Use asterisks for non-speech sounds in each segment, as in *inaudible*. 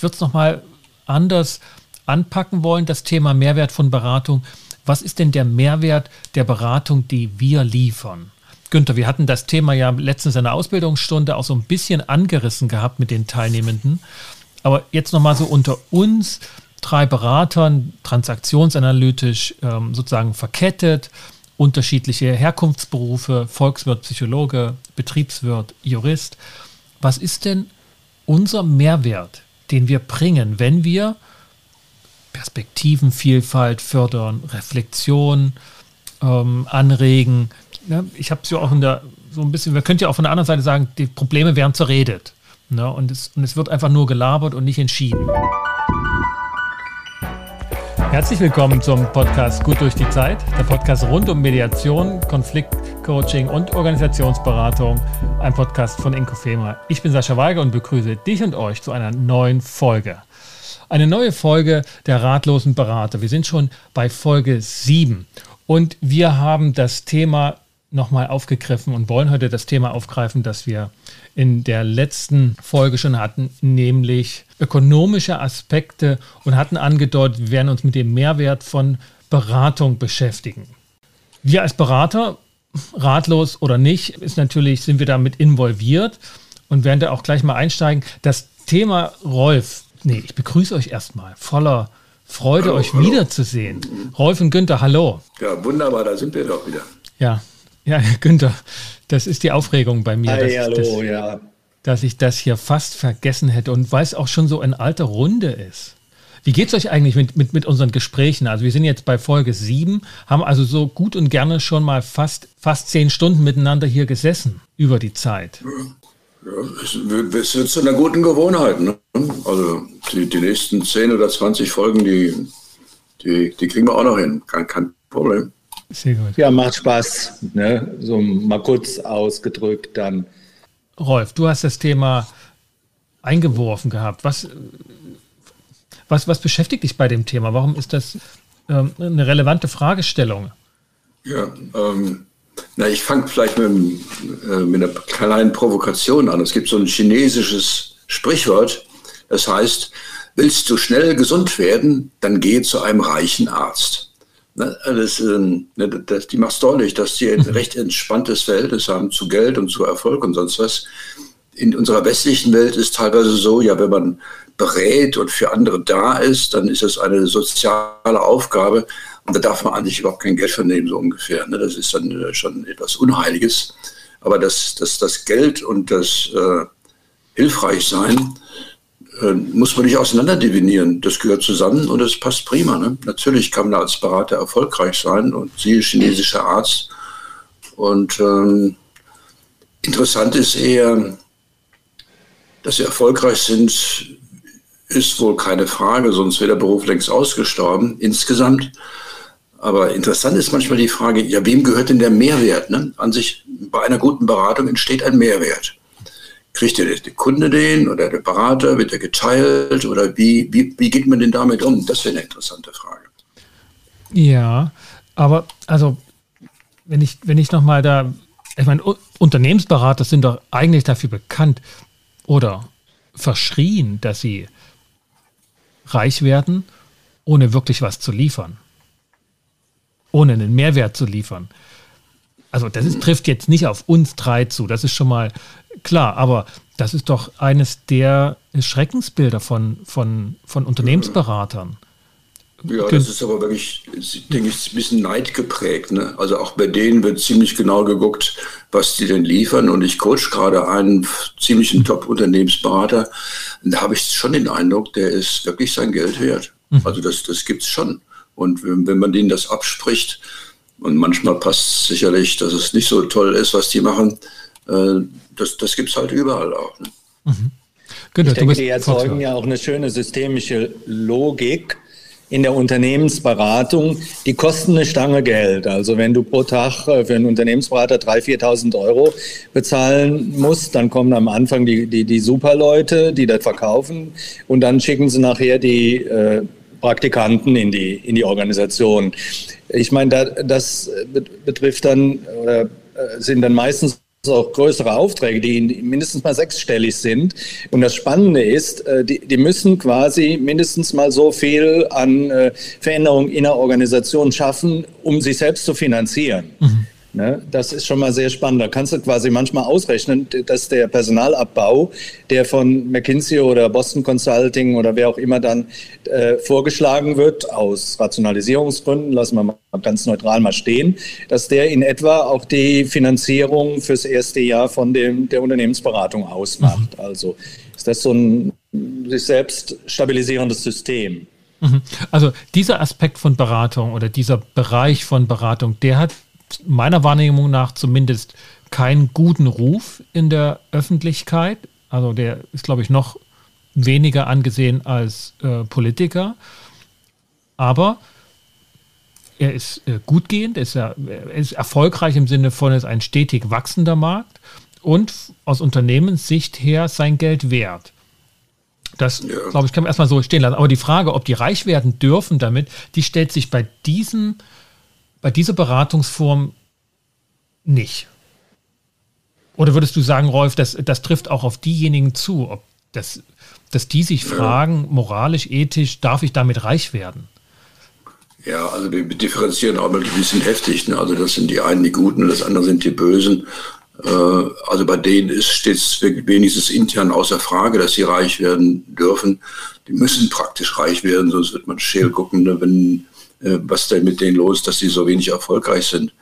ich würde es nochmal anders anpacken wollen, das Thema Mehrwert von Beratung. Was ist denn der Mehrwert der Beratung, die wir liefern? Günther, wir hatten das Thema ja letztens in der Ausbildungsstunde auch so ein bisschen angerissen gehabt mit den Teilnehmenden. Aber jetzt nochmal so unter uns, drei Beratern, transaktionsanalytisch ähm, sozusagen verkettet, unterschiedliche Herkunftsberufe, Volkswirt, Psychologe, Betriebswirt, Jurist. Was ist denn unser Mehrwert, den wir bringen, wenn wir Perspektivenvielfalt fördern, Reflexion ähm, anregen? Ja, ich habe es ja auch in der, so ein bisschen, wir könnten ja auch von der anderen Seite sagen, die Probleme werden zerredet. Ne? Und, es, und es wird einfach nur gelabert und nicht entschieden. Herzlich willkommen zum Podcast Gut durch die Zeit, der Podcast rund um Mediation, Konfliktcoaching und Organisationsberatung, ein Podcast von Inkofema. Ich bin Sascha Weiger und begrüße dich und euch zu einer neuen Folge. Eine neue Folge der ratlosen Berater. Wir sind schon bei Folge 7 und wir haben das Thema nochmal aufgegriffen und wollen heute das Thema aufgreifen, das wir in der letzten Folge schon hatten, nämlich ökonomische Aspekte und hatten angedeutet, wir werden uns mit dem Mehrwert von Beratung beschäftigen. Wir als Berater, ratlos oder nicht, ist natürlich, sind wir damit involviert und werden da auch gleich mal einsteigen. Das Thema Rolf, nee, ich begrüße euch erstmal voller Freude, hallo, euch hallo. wiederzusehen. Rolf und Günther, hallo. Ja, wunderbar, da sind wir doch wieder. Ja, ja, *laughs* Günther, das ist die Aufregung bei mir. Hi, dass, hallo, das, ja. Dass ich das hier fast vergessen hätte und weil es auch schon so in alter Runde ist. Wie geht es euch eigentlich mit, mit, mit unseren Gesprächen? Also wir sind jetzt bei Folge 7, haben also so gut und gerne schon mal fast, fast zehn Stunden miteinander hier gesessen über die Zeit. Ja, es, es wird zu einer guten Gewohnheit. Ne? Also die, die, nächsten 10 oder 20 Folgen, die, die, die kriegen wir auch noch hin. Kein, kein Problem. Sehr gut. Ja, macht Spaß. Ne? So mal kurz ausgedrückt dann. Rolf, du hast das Thema eingeworfen gehabt. Was, was, was beschäftigt dich bei dem Thema? Warum ist das ähm, eine relevante Fragestellung? Ja, ähm, na, ich fange vielleicht mit, äh, mit einer kleinen Provokation an. Es gibt so ein chinesisches Sprichwort, das heißt, willst du schnell gesund werden, dann geh zu einem reichen Arzt. Ne, das, ähm, ne, das, die macht es deutlich, dass die ein *laughs* recht entspanntes Verhältnis haben zu Geld und zu Erfolg und sonst was. In unserer westlichen Welt ist teilweise so, ja, wenn man berät und für andere da ist, dann ist es eine soziale Aufgabe und da darf man eigentlich überhaupt kein Geld vernehmen, so ungefähr. Ne? Das ist dann äh, schon etwas Unheiliges. Aber das, das, das Geld und das äh, Hilfreichsein, äh, muss man nicht auseinanderdivinieren. Das gehört zusammen und das passt prima. Ne? Natürlich kann man als Berater erfolgreich sein und siehe chinesischer Arzt. Und ähm, interessant ist eher, dass sie erfolgreich sind, ist wohl keine Frage, sonst wäre der Beruf längst ausgestorben insgesamt. Aber interessant ist manchmal die Frage, ja, wem gehört denn der Mehrwert? Ne? An sich, bei einer guten Beratung entsteht ein Mehrwert. Kriegt der, der Kunde den oder der Berater? Wird er geteilt? Oder wie, wie, wie geht man denn damit um? Das wäre eine interessante Frage. Ja, aber also, wenn ich, wenn ich nochmal da, ich meine, Unternehmensberater sind doch eigentlich dafür bekannt oder verschrien, dass sie reich werden, ohne wirklich was zu liefern. Ohne einen Mehrwert zu liefern. Also das ist, trifft jetzt nicht auf uns drei zu, das ist schon mal klar, aber das ist doch eines der Schreckensbilder von, von, von Unternehmensberatern. Ja, das ist aber wirklich, denke ich, ein bisschen Neid geprägt. Ne? Also auch bei denen wird ziemlich genau geguckt, was die denn liefern. Und ich coach gerade einen ziemlichen Top-Unternehmensberater. Da habe ich schon den Eindruck, der ist wirklich sein Geld wert. Mhm. Also das, das gibt es schon. Und wenn, wenn man denen das abspricht, und manchmal passt es sicherlich, dass es nicht so toll ist, was die machen. Äh, das das gibt es halt überall auch. Ne? Mhm. Genau, ich denke, die erzeugen ja auch eine schöne systemische Logik in der Unternehmensberatung. Die kosten eine Stange Geld. Also wenn du pro Tag äh, für einen Unternehmensberater 3.000, 4.000 Euro bezahlen musst, dann kommen am Anfang die, die, die Superleute, die das verkaufen und dann schicken sie nachher die äh, Praktikanten in die, in die Organisation. Ich meine, da, das betrifft dann oder äh, sind dann meistens auch größere Aufträge, die mindestens mal sechsstellig sind. Und das Spannende ist, äh, die, die müssen quasi mindestens mal so viel an äh, Veränderungen in der Organisation schaffen, um sich selbst zu finanzieren. Mhm. Ne? Das ist schon mal sehr spannend. Da kannst du quasi manchmal ausrechnen, dass der Personalabbau, der von McKinsey oder Boston Consulting oder wer auch immer dann äh, vorgeschlagen wird, aus Rationalisierungsgründen, lassen wir mal ganz neutral mal stehen, dass der in etwa auch die Finanzierung fürs erste Jahr von dem, der Unternehmensberatung ausmacht. Mhm. Also ist das so ein sich selbst stabilisierendes System. Mhm. Also dieser Aspekt von Beratung oder dieser Bereich von Beratung, der hat meiner Wahrnehmung nach zumindest keinen guten Ruf in der Öffentlichkeit. Also der ist, glaube ich, noch weniger angesehen als äh, Politiker. Aber er ist äh, gutgehend, ist, er, er ist erfolgreich im Sinne von, er ist ein stetig wachsender Markt und aus Unternehmenssicht her sein Geld wert. Das, ja. glaube ich, kann man erstmal so stehen lassen. Aber die Frage, ob die reich werden dürfen damit, die stellt sich bei diesem bei dieser Beratungsform nicht. Oder würdest du sagen, Rolf, das, das trifft auch auf diejenigen zu, ob das, dass die sich fragen, moralisch, ethisch, darf ich damit reich werden? Ja, also wir differenzieren auch mal ein bisschen heftig. Ne? Also das sind die einen die Guten und das andere sind die Bösen. Äh, also bei denen ist stets wenigstens intern außer Frage, dass sie reich werden dürfen. Die müssen praktisch reich werden, sonst wird man scheel gucken, ne? wenn was denn mit denen los, dass sie so wenig erfolgreich sind.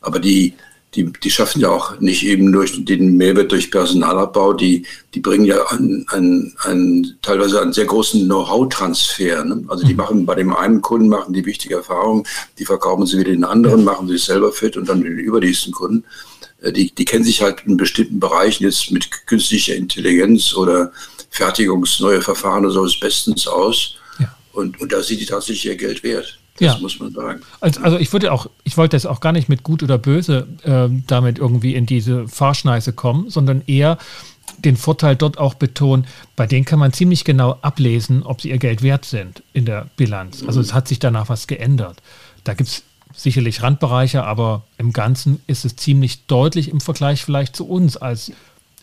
Aber die, die, die schaffen ja auch nicht eben durch den Mehrwert durch Personalabbau, die, die bringen ja einen, einen, einen, teilweise einen sehr großen Know-how-Transfer. Ne? Also die mhm. machen bei dem einen Kunden machen die wichtige Erfahrungen, die verkaufen sie wieder den anderen, machen sie selber fit und dann den übernächsten Kunden. Äh, die, die kennen sich halt in bestimmten Bereichen jetzt mit künstlicher Intelligenz oder Fertigungsneue Verfahren oder so bestens aus. Ja. Und, und da sind die tatsächlich ihr Geld wert. Das ja. muss man sagen. Also, also, ich würde auch, ich wollte jetzt auch gar nicht mit gut oder böse äh, damit irgendwie in diese Fahrschneise kommen, sondern eher den Vorteil dort auch betonen, bei denen kann man ziemlich genau ablesen, ob sie ihr Geld wert sind in der Bilanz. Also es hat sich danach was geändert. Da gibt es sicherlich Randbereiche, aber im Ganzen ist es ziemlich deutlich im Vergleich vielleicht zu uns als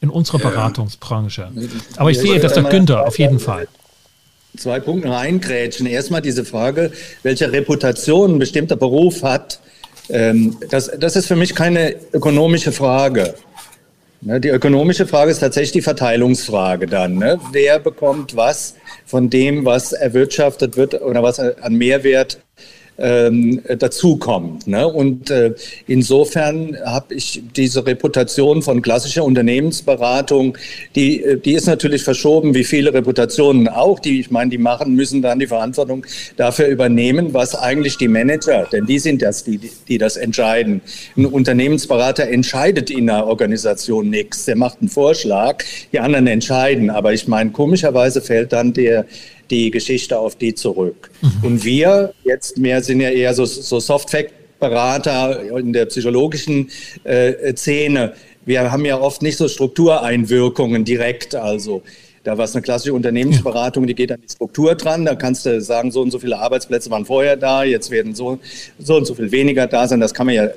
in unserer Beratungsbranche. Aber ich sehe, dass der Günther auf jeden Fall zwei Punkte reingrätschen. Erstmal diese Frage, welche Reputation ein bestimmter Beruf hat. Ähm, das, das ist für mich keine ökonomische Frage. Ne, die ökonomische Frage ist tatsächlich die Verteilungsfrage dann. Ne? Wer bekommt was von dem, was erwirtschaftet wird oder was an Mehrwert ähm, dazukommt. Ne? Und äh, insofern habe ich diese Reputation von klassischer Unternehmensberatung, die, äh, die ist natürlich verschoben, wie viele Reputationen auch, die ich meine, die machen, müssen dann die Verantwortung dafür übernehmen, was eigentlich die Manager, denn die sind das, die, die das entscheiden. Ein Unternehmensberater entscheidet in einer Organisation nichts, der macht einen Vorschlag, die anderen entscheiden. Aber ich meine, komischerweise fällt dann der die Geschichte auf die zurück. Mhm. Und wir jetzt mehr sind ja eher so, so Soft-Fact-Berater in der psychologischen äh, Szene. Wir haben ja oft nicht so Struktureinwirkungen direkt, also da war es eine klassische Unternehmensberatung, die geht an die Struktur dran. Da kannst du sagen, so und so viele Arbeitsplätze waren vorher da, jetzt werden so, so und so viel weniger da sein. Das kann man ja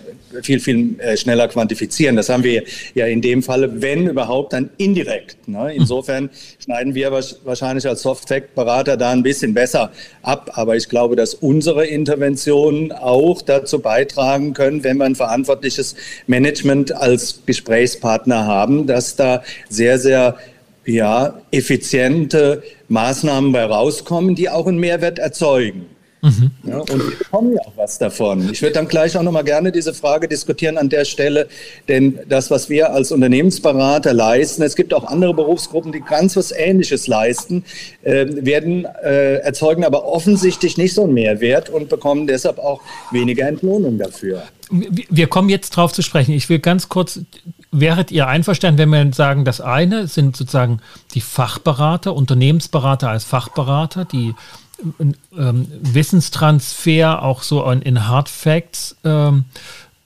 viel, viel äh, schneller quantifizieren. Das haben wir ja in dem Falle, wenn überhaupt, dann indirekt. Ne? Insofern schneiden wir wahrscheinlich als Soft-Fact-Berater da ein bisschen besser ab. Aber ich glaube, dass unsere Interventionen auch dazu beitragen können, wenn wir ein verantwortliches Management als Gesprächspartner haben, dass da sehr, sehr ja, effiziente Maßnahmen bei rauskommen, die auch einen Mehrwert erzeugen. Mhm. Ja, und wir bekommen ja auch was davon. Ich würde dann gleich auch noch mal gerne diese Frage diskutieren an der Stelle, denn das, was wir als Unternehmensberater leisten, es gibt auch andere Berufsgruppen, die ganz was Ähnliches leisten, äh, werden äh, erzeugen aber offensichtlich nicht so einen Mehrwert und bekommen deshalb auch weniger Entlohnung dafür. Wir kommen jetzt drauf zu sprechen. Ich will ganz kurz wäret ihr einverstanden, wenn wir sagen, das eine sind sozusagen die Fachberater, Unternehmensberater als Fachberater, die ähm, Wissenstransfer auch so in, in Hard Facts ähm,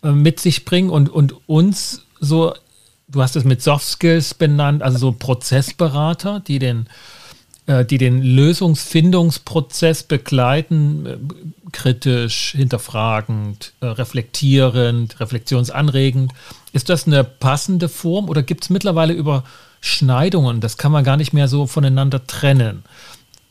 äh, mit sich bringen und, und uns so, du hast es mit Soft Skills benannt, also so Prozessberater, die den äh, die den Lösungsfindungsprozess begleiten, äh, kritisch, hinterfragend, reflektierend, reflexionsanregend. Ist das eine passende Form oder gibt es mittlerweile Überschneidungen? Das kann man gar nicht mehr so voneinander trennen.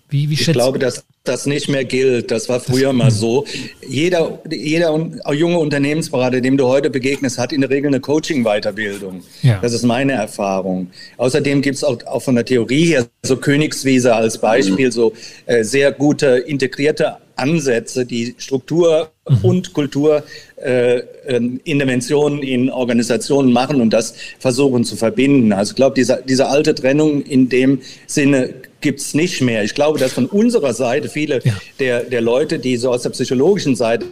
Wie, wie ich glaube, dass das nicht mehr gilt. Das war früher mal so. Jeder, jeder junge Unternehmensberater, dem du heute begegnest, hat in der Regel eine Coaching-Weiterbildung. Ja. Das ist meine Erfahrung. Außerdem gibt es auch, auch von der Theorie her so Königswiese als Beispiel, so äh, sehr gute integrierte Ansätze, die Struktur mhm. und Kultur äh, ähm, Interventionen in Organisationen machen und das versuchen zu verbinden. Also ich glaube, diese, diese alte Trennung in dem Sinne gibt es nicht mehr. Ich glaube, dass von unserer Seite viele ja. der, der Leute, die so aus der psychologischen Seite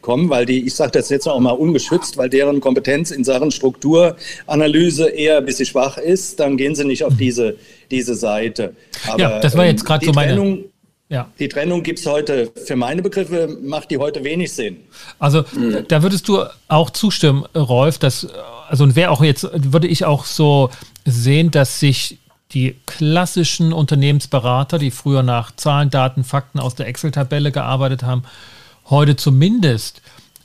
kommen, weil die, ich sage das jetzt auch mal ungeschützt, weil deren Kompetenz in Sachen Strukturanalyse eher ein bisschen schwach ist, dann gehen sie nicht auf mhm. diese, diese Seite. Aber, ja, das war jetzt gerade ähm, so meine... Trennung, ja. Die Trennung gibt es heute, für meine Begriffe macht die heute wenig Sinn. Also mhm. da würdest du auch zustimmen, Rolf, dass, also und wer auch jetzt, würde ich auch so sehen, dass sich die klassischen Unternehmensberater, die früher nach Zahlen, Daten, Fakten aus der Excel-Tabelle gearbeitet haben, heute zumindest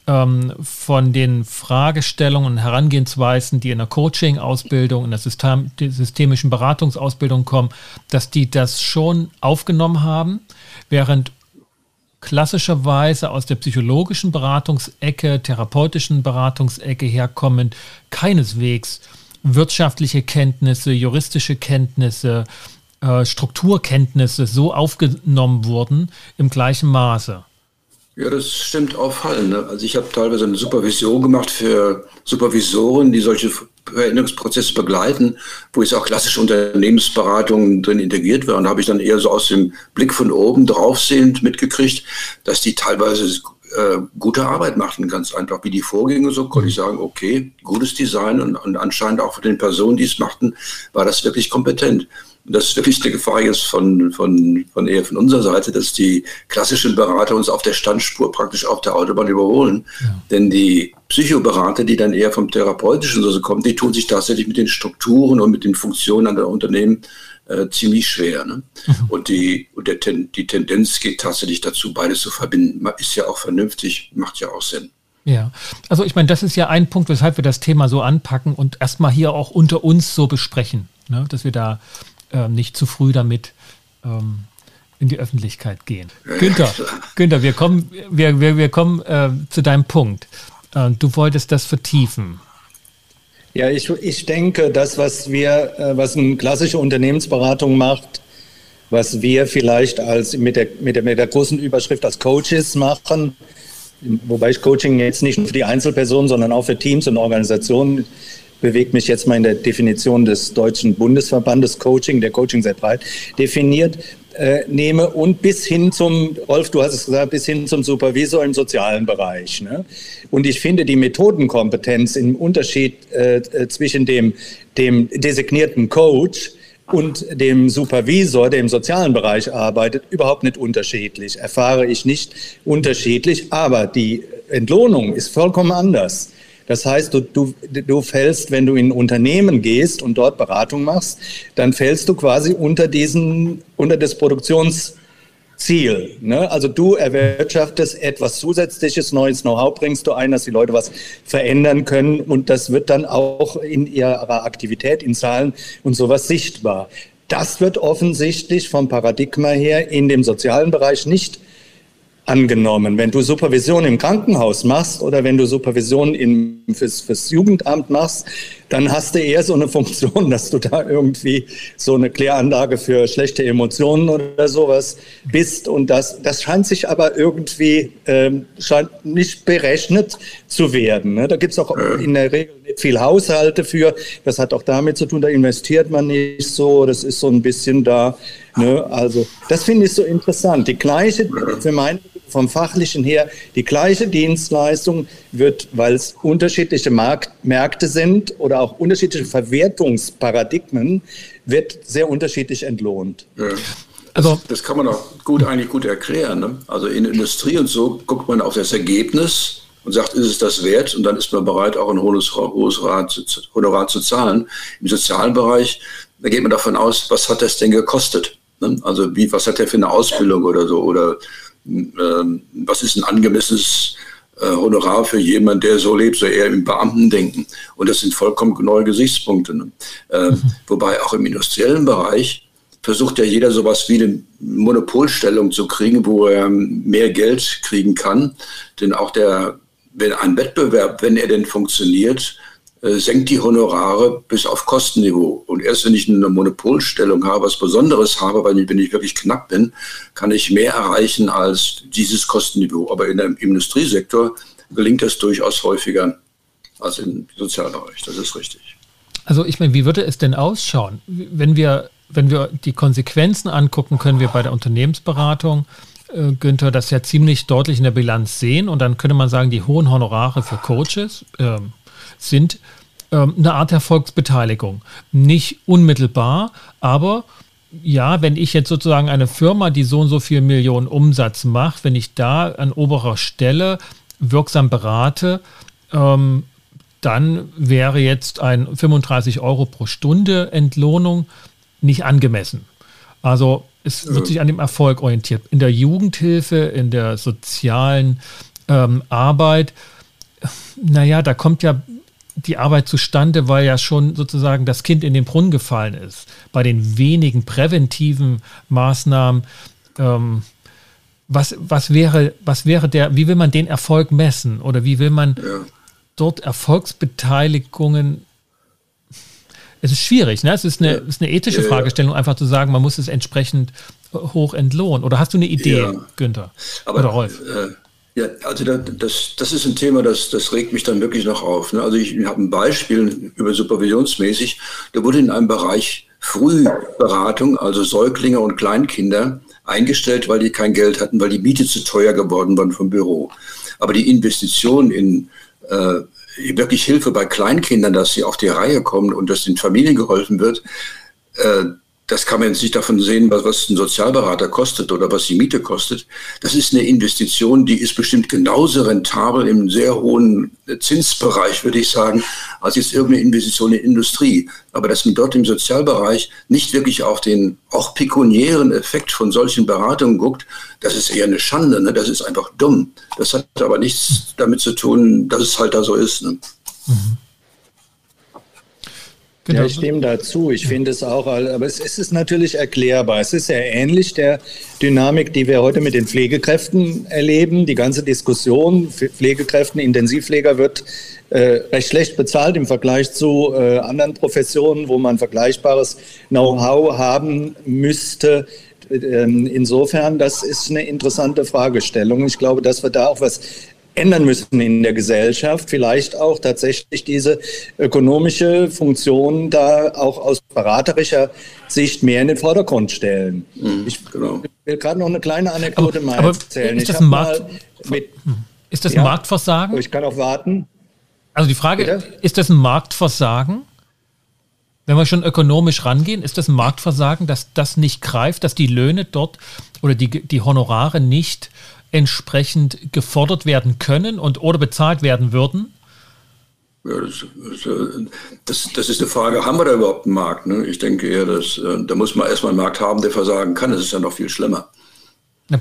ähm, von den Fragestellungen und Herangehensweisen, die in der Coaching-Ausbildung, in der System, systemischen Beratungsausbildung kommen, dass die das schon aufgenommen haben, während klassischerweise aus der psychologischen Beratungsecke, therapeutischen Beratungsecke herkommend, keineswegs wirtschaftliche Kenntnisse, juristische Kenntnisse, äh, Strukturkenntnisse so aufgenommen wurden im gleichen Maße. Ja, das stimmt auffallend. Ne? Also ich habe teilweise eine Supervision gemacht für Supervisoren, die solche Veränderungsprozesse begleiten, wo jetzt auch klassische Unternehmensberatungen drin integriert waren. Da habe ich dann eher so aus dem Blick von oben draufsehend mitgekriegt, dass die teilweise äh, gute Arbeit machten, ganz einfach. Wie die vorgingen, so konnte ich sagen, okay, gutes Design und, und anscheinend auch für den Personen, die es machten, war das wirklich kompetent das ist wirklich eine Gefahr jetzt von, von, von eher von unserer Seite, dass die klassischen Berater uns auf der Standspur praktisch auf der Autobahn überholen. Ja. Denn die Psychoberater, die dann eher vom Therapeutischen so kommen, die tun sich tatsächlich mit den Strukturen und mit den Funktionen an der Unternehmen äh, ziemlich schwer. Ne? Mhm. Und, die, und der Ten, die Tendenz geht tatsächlich dazu, beides zu verbinden. Ist ja auch vernünftig, macht ja auch Sinn. Ja, also ich meine, das ist ja ein Punkt, weshalb wir das Thema so anpacken und erstmal hier auch unter uns so besprechen, ne? dass wir da äh, nicht zu früh damit ähm, in die Öffentlichkeit gehen. Günther, Günther wir kommen, wir, wir, wir kommen äh, zu deinem Punkt. Äh, du wolltest das vertiefen. Ja, ich, ich denke, das, was wir, äh, was eine klassische Unternehmensberatung macht, was wir vielleicht als mit der, mit der, mit der großen Überschrift als Coaches machen, wobei ich Coaching jetzt nicht nur für die Einzelpersonen, sondern auch für Teams und Organisationen bewegt mich jetzt mal in der Definition des Deutschen Bundesverbandes Coaching, der Coaching sehr breit definiert, äh, nehme und bis hin zum, Rolf, du hast es gesagt, bis hin zum Supervisor im sozialen Bereich. Ne? Und ich finde die Methodenkompetenz im Unterschied äh, äh zwischen dem, dem designierten Coach und dem Supervisor, der im sozialen Bereich arbeitet, überhaupt nicht unterschiedlich. Erfahre ich nicht unterschiedlich, aber die Entlohnung ist vollkommen anders. Das heißt, du, du, du fällst, wenn du in ein Unternehmen gehst und dort Beratung machst, dann fällst du quasi unter diesen, unter das Produktions Ziel. Ne? Also du erwirtschaftest etwas Zusätzliches, neues Know-how bringst du ein, dass die Leute was verändern können und das wird dann auch in ihrer Aktivität, in Zahlen und sowas sichtbar. Das wird offensichtlich vom Paradigma her in dem sozialen Bereich nicht angenommen. Wenn du Supervision im Krankenhaus machst oder wenn du Supervision im, fürs, fürs Jugendamt machst, dann hast du eher so eine *laughs* Funktion, dass du da irgendwie so eine Kläranlage für schlechte Emotionen oder sowas bist. Und das, das scheint sich aber irgendwie ähm, scheint nicht berechnet zu werden. Ne? Da gibt's auch in der Regel nicht viel Haushalte für. Das hat auch damit zu tun, da investiert man nicht so. Das ist so ein bisschen da. Ne? Also das finde ich so interessant. Die gleiche, für meine vom fachlichen her die gleiche Dienstleistung wird, weil es unterschiedliche Markt, Märkte sind oder auch unterschiedliche Verwertungsparadigmen, wird sehr unterschiedlich entlohnt. Ja. Also, das kann man auch gut, eigentlich gut erklären. Ne? Also in der Industrie und so guckt man auf das Ergebnis und sagt, ist es das wert? Und dann ist man bereit, auch ein hohes, hohes Honorar zu zahlen. Im sozialen Bereich, da geht man davon aus, was hat das denn gekostet? Ne? Also wie, was hat er für eine Ausbildung oder so? Oder was ist ein angemessenes äh, Honorar für jemanden, der so lebt, so eher im Beamtendenken. Und das sind vollkommen neue Gesichtspunkte. Ne? Äh, mhm. Wobei auch im industriellen Bereich versucht ja jeder sowas wie eine Monopolstellung zu kriegen, wo er mehr Geld kriegen kann. Denn auch der, wenn ein Wettbewerb, wenn er denn funktioniert, senkt die Honorare bis auf Kostenniveau. Und erst wenn ich eine Monopolstellung habe, was Besonderes habe, weil ich, wenn ich wirklich knapp bin, kann ich mehr erreichen als dieses Kostenniveau. Aber in dem Industriesektor gelingt das durchaus häufiger als im Sozialbereich. Das ist richtig. Also ich meine, wie würde es denn ausschauen, wenn wir, wenn wir die Konsequenzen angucken, können wir bei der Unternehmensberatung äh, Günther, das ja ziemlich deutlich in der Bilanz sehen. Und dann könnte man sagen, die hohen Honorare für Coaches, ähm, sind ähm, eine Art Erfolgsbeteiligung. Nicht unmittelbar, aber ja, wenn ich jetzt sozusagen eine Firma, die so und so viel Millionen Umsatz macht, wenn ich da an oberer Stelle wirksam berate, ähm, dann wäre jetzt ein 35 Euro pro Stunde Entlohnung nicht angemessen. Also es wird sich an dem Erfolg orientiert. In der Jugendhilfe, in der sozialen ähm, Arbeit, naja, da kommt ja die Arbeit zustande, weil ja schon sozusagen das Kind in den Brunnen gefallen ist. Bei den wenigen präventiven Maßnahmen, ähm, was, was, wäre, was wäre der, wie will man den Erfolg messen oder wie will man ja. dort Erfolgsbeteiligungen es ist schwierig, ne? Es ist eine, ja. ist eine ethische ja, Fragestellung, einfach zu sagen, man muss es entsprechend hoch entlohnen. Oder hast du eine Idee, ja. Günther? Aber, oder Rolf? Äh, ja, also das, das ist ein Thema, das, das regt mich dann wirklich noch auf. Ne? Also ich habe ein Beispiel über supervisionsmäßig, da wurde in einem Bereich Frühberatung, also Säuglinge und Kleinkinder, eingestellt, weil die kein Geld hatten, weil die Miete zu teuer geworden waren vom Büro. Aber die Investition in äh, wirklich Hilfe bei Kleinkindern, dass sie auf die Reihe kommen und dass den Familien geholfen wird, äh, das kann man jetzt nicht davon sehen, was, ein Sozialberater kostet oder was die Miete kostet. Das ist eine Investition, die ist bestimmt genauso rentabel im sehr hohen Zinsbereich, würde ich sagen, als jetzt irgendeine Investition in Industrie. Aber dass man dort im Sozialbereich nicht wirklich auf den auch pekuniären Effekt von solchen Beratungen guckt, das ist eher eine Schande. Ne? Das ist einfach dumm. Das hat aber nichts damit zu tun, dass es halt da so ist. Ne? Mhm. Genau. Ja, ich stimme dazu. Ich finde es auch, aber es, ist natürlich erklärbar. Es ist ja ähnlich der Dynamik, die wir heute mit den Pflegekräften erleben. Die ganze Diskussion, Pflegekräften, Intensivpfleger wird äh, recht schlecht bezahlt im Vergleich zu äh, anderen Professionen, wo man vergleichbares Know-how haben müsste. Ähm, insofern, das ist eine interessante Fragestellung. Ich glaube, dass wir da auch was ändern müssen in der Gesellschaft. Vielleicht auch tatsächlich diese ökonomische Funktion da auch aus beraterischer Sicht mehr in den Vordergrund stellen. Mhm, ich genau. will gerade noch eine kleine Anekdote aber, mal aber erzählen. Ist das, ein, Markt, mit, ist das ein ja, Marktversagen? Ich kann auch warten. Also die Frage, Bitte? ist das ein Marktversagen? Wenn wir schon ökonomisch rangehen, ist das ein Marktversagen, dass das nicht greift, dass die Löhne dort oder die, die Honorare nicht entsprechend gefordert werden können und oder bezahlt werden würden? Ja, das, das, das, ist eine Frage, haben wir da überhaupt einen Markt? Ne? Ich denke eher, dass, äh, da muss man erstmal einen Markt haben, der versagen kann. Das ist ja noch viel schlimmer. Ja,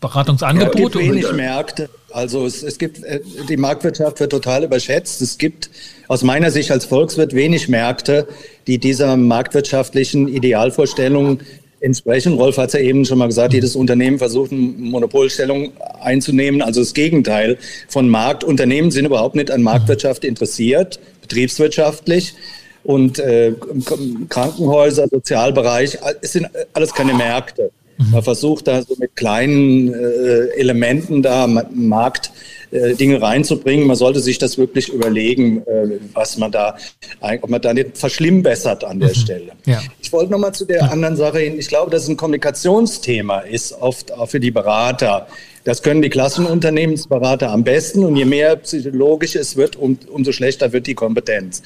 Beratungsangebote? Es gibt wenig Märkte. Also es, es gibt, äh, die Marktwirtschaft wird total überschätzt. Es gibt aus meiner Sicht als Volkswirt wenig Märkte, die dieser marktwirtschaftlichen Idealvorstellung entsprechen. Rolf hat es ja eben schon mal gesagt, jedes Unternehmen versucht, eine Monopolstellung einzunehmen. Also das Gegenteil von Markt. Unternehmen sind überhaupt nicht an Marktwirtschaft interessiert, betriebswirtschaftlich. Und äh, Krankenhäuser, Sozialbereich, es sind alles keine Märkte. Man versucht da so mit kleinen äh, Elementen da Markt äh, Dinge reinzubringen. Man sollte sich das wirklich überlegen, äh, was man da, ob man da nicht verschlimmbessert an der mhm. Stelle. Ja. Ich wollte noch mal zu der anderen Sache hin. Ich glaube, dass es ein Kommunikationsthema ist, oft auch für die Berater. Das können die Klassenunternehmensberater am besten und je mehr psychologisch es wird, um, umso schlechter wird die Kompetenz.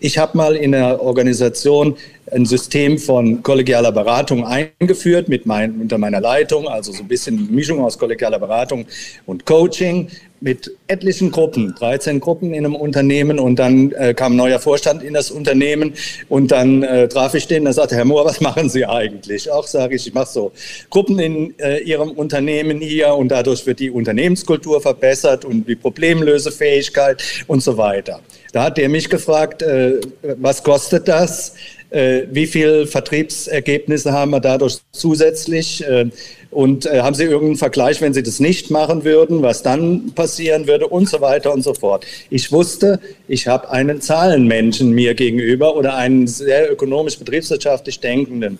Ich habe mal in einer Organisation ein System von kollegialer Beratung eingeführt mit mein, unter meiner Leitung, also so ein bisschen Mischung aus kollegialer Beratung und Coaching. mit etlichen Gruppen, 13 Gruppen in einem Unternehmen und dann äh, kam ein neuer Vorstand in das Unternehmen und dann äh, traf ich den, da sagte Herr Mohr, was machen Sie eigentlich? Auch sage ich, ich mache so Gruppen in äh, Ihrem Unternehmen hier und dadurch wird die Unternehmenskultur verbessert und die Problemlösefähigkeit und so weiter. Da hat der mich gefragt, äh, was kostet das? Äh, wie viele Vertriebsergebnisse haben wir dadurch zusätzlich? Äh, und äh, haben Sie irgendeinen Vergleich, wenn Sie das nicht machen würden, was dann passieren würde und so weiter und so fort. Ich wusste, ich habe einen Zahlenmenschen mir gegenüber oder einen sehr ökonomisch betriebswirtschaftlich denkenden.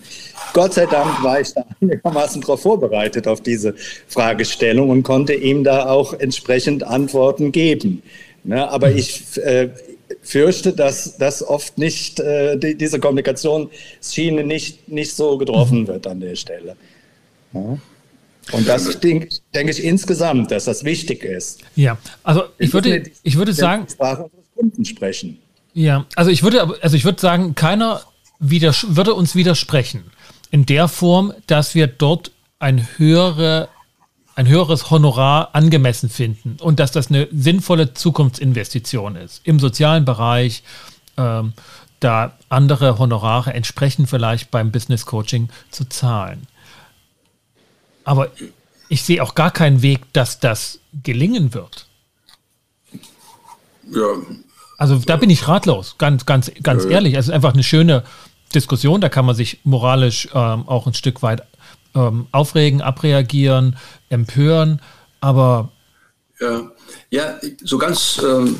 Gott sei Dank war ich da *laughs* einigermaßen darauf vorbereitet auf diese Fragestellung und konnte ihm da auch entsprechend Antworten geben. Ne, aber mhm. ich, äh, fürchte, dass das oft nicht, äh, die, diese Kommunikationsschiene nicht, nicht so getroffen mhm. wird an der Stelle. Ja. Und das denke denk ich insgesamt, dass das wichtig ist. Ja, also ich würde, ich würde sagen. Sprache unseres Kunden sprechen. Ja, also ich würde, also ich würde sagen, keiner würde uns widersprechen. In der Form, dass wir dort ein höhere ein höheres Honorar angemessen finden und dass das eine sinnvolle Zukunftsinvestition ist im sozialen Bereich, ähm, da andere Honorare entsprechend vielleicht beim Business Coaching zu zahlen. Aber ich sehe auch gar keinen Weg, dass das gelingen wird. Ja. Also da bin ich ratlos, ganz, ganz, ganz ja. ehrlich. Es ist einfach eine schöne Diskussion, da kann man sich moralisch ähm, auch ein Stück weit ähm, aufregen, abreagieren, empören, aber. Ja, ja so ganz ähm,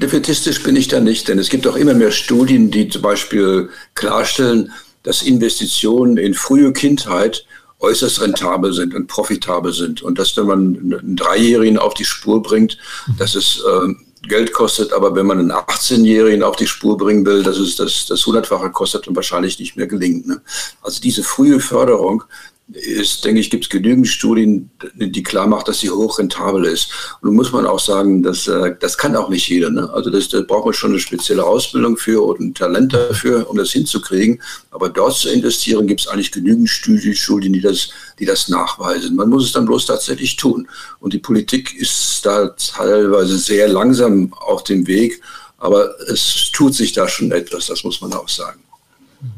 defetistisch bin ich da nicht, denn es gibt auch immer mehr Studien, die zum Beispiel klarstellen, dass Investitionen in frühe Kindheit äußerst rentabel sind und profitabel sind. Und dass, wenn man einen Dreijährigen auf die Spur bringt, dass es äh, Geld kostet, aber wenn man einen 18-Jährigen auf die Spur bringen will, dass es das, das Hundertfache kostet und wahrscheinlich nicht mehr gelingt. Ne? Also diese frühe Förderung ist, denke ich, gibt es genügend Studien, die klar macht, dass sie hochrentabel ist. Und nun muss man auch sagen, dass, äh, das kann auch nicht jeder. Ne? Also das, da braucht man schon eine spezielle Ausbildung für und ein Talent dafür, um das hinzukriegen. Aber dort zu investieren, gibt es eigentlich genügend Studien, die das, die das nachweisen. Man muss es dann bloß tatsächlich tun. Und die Politik ist da teilweise sehr langsam auf dem Weg. Aber es tut sich da schon etwas, das muss man auch sagen.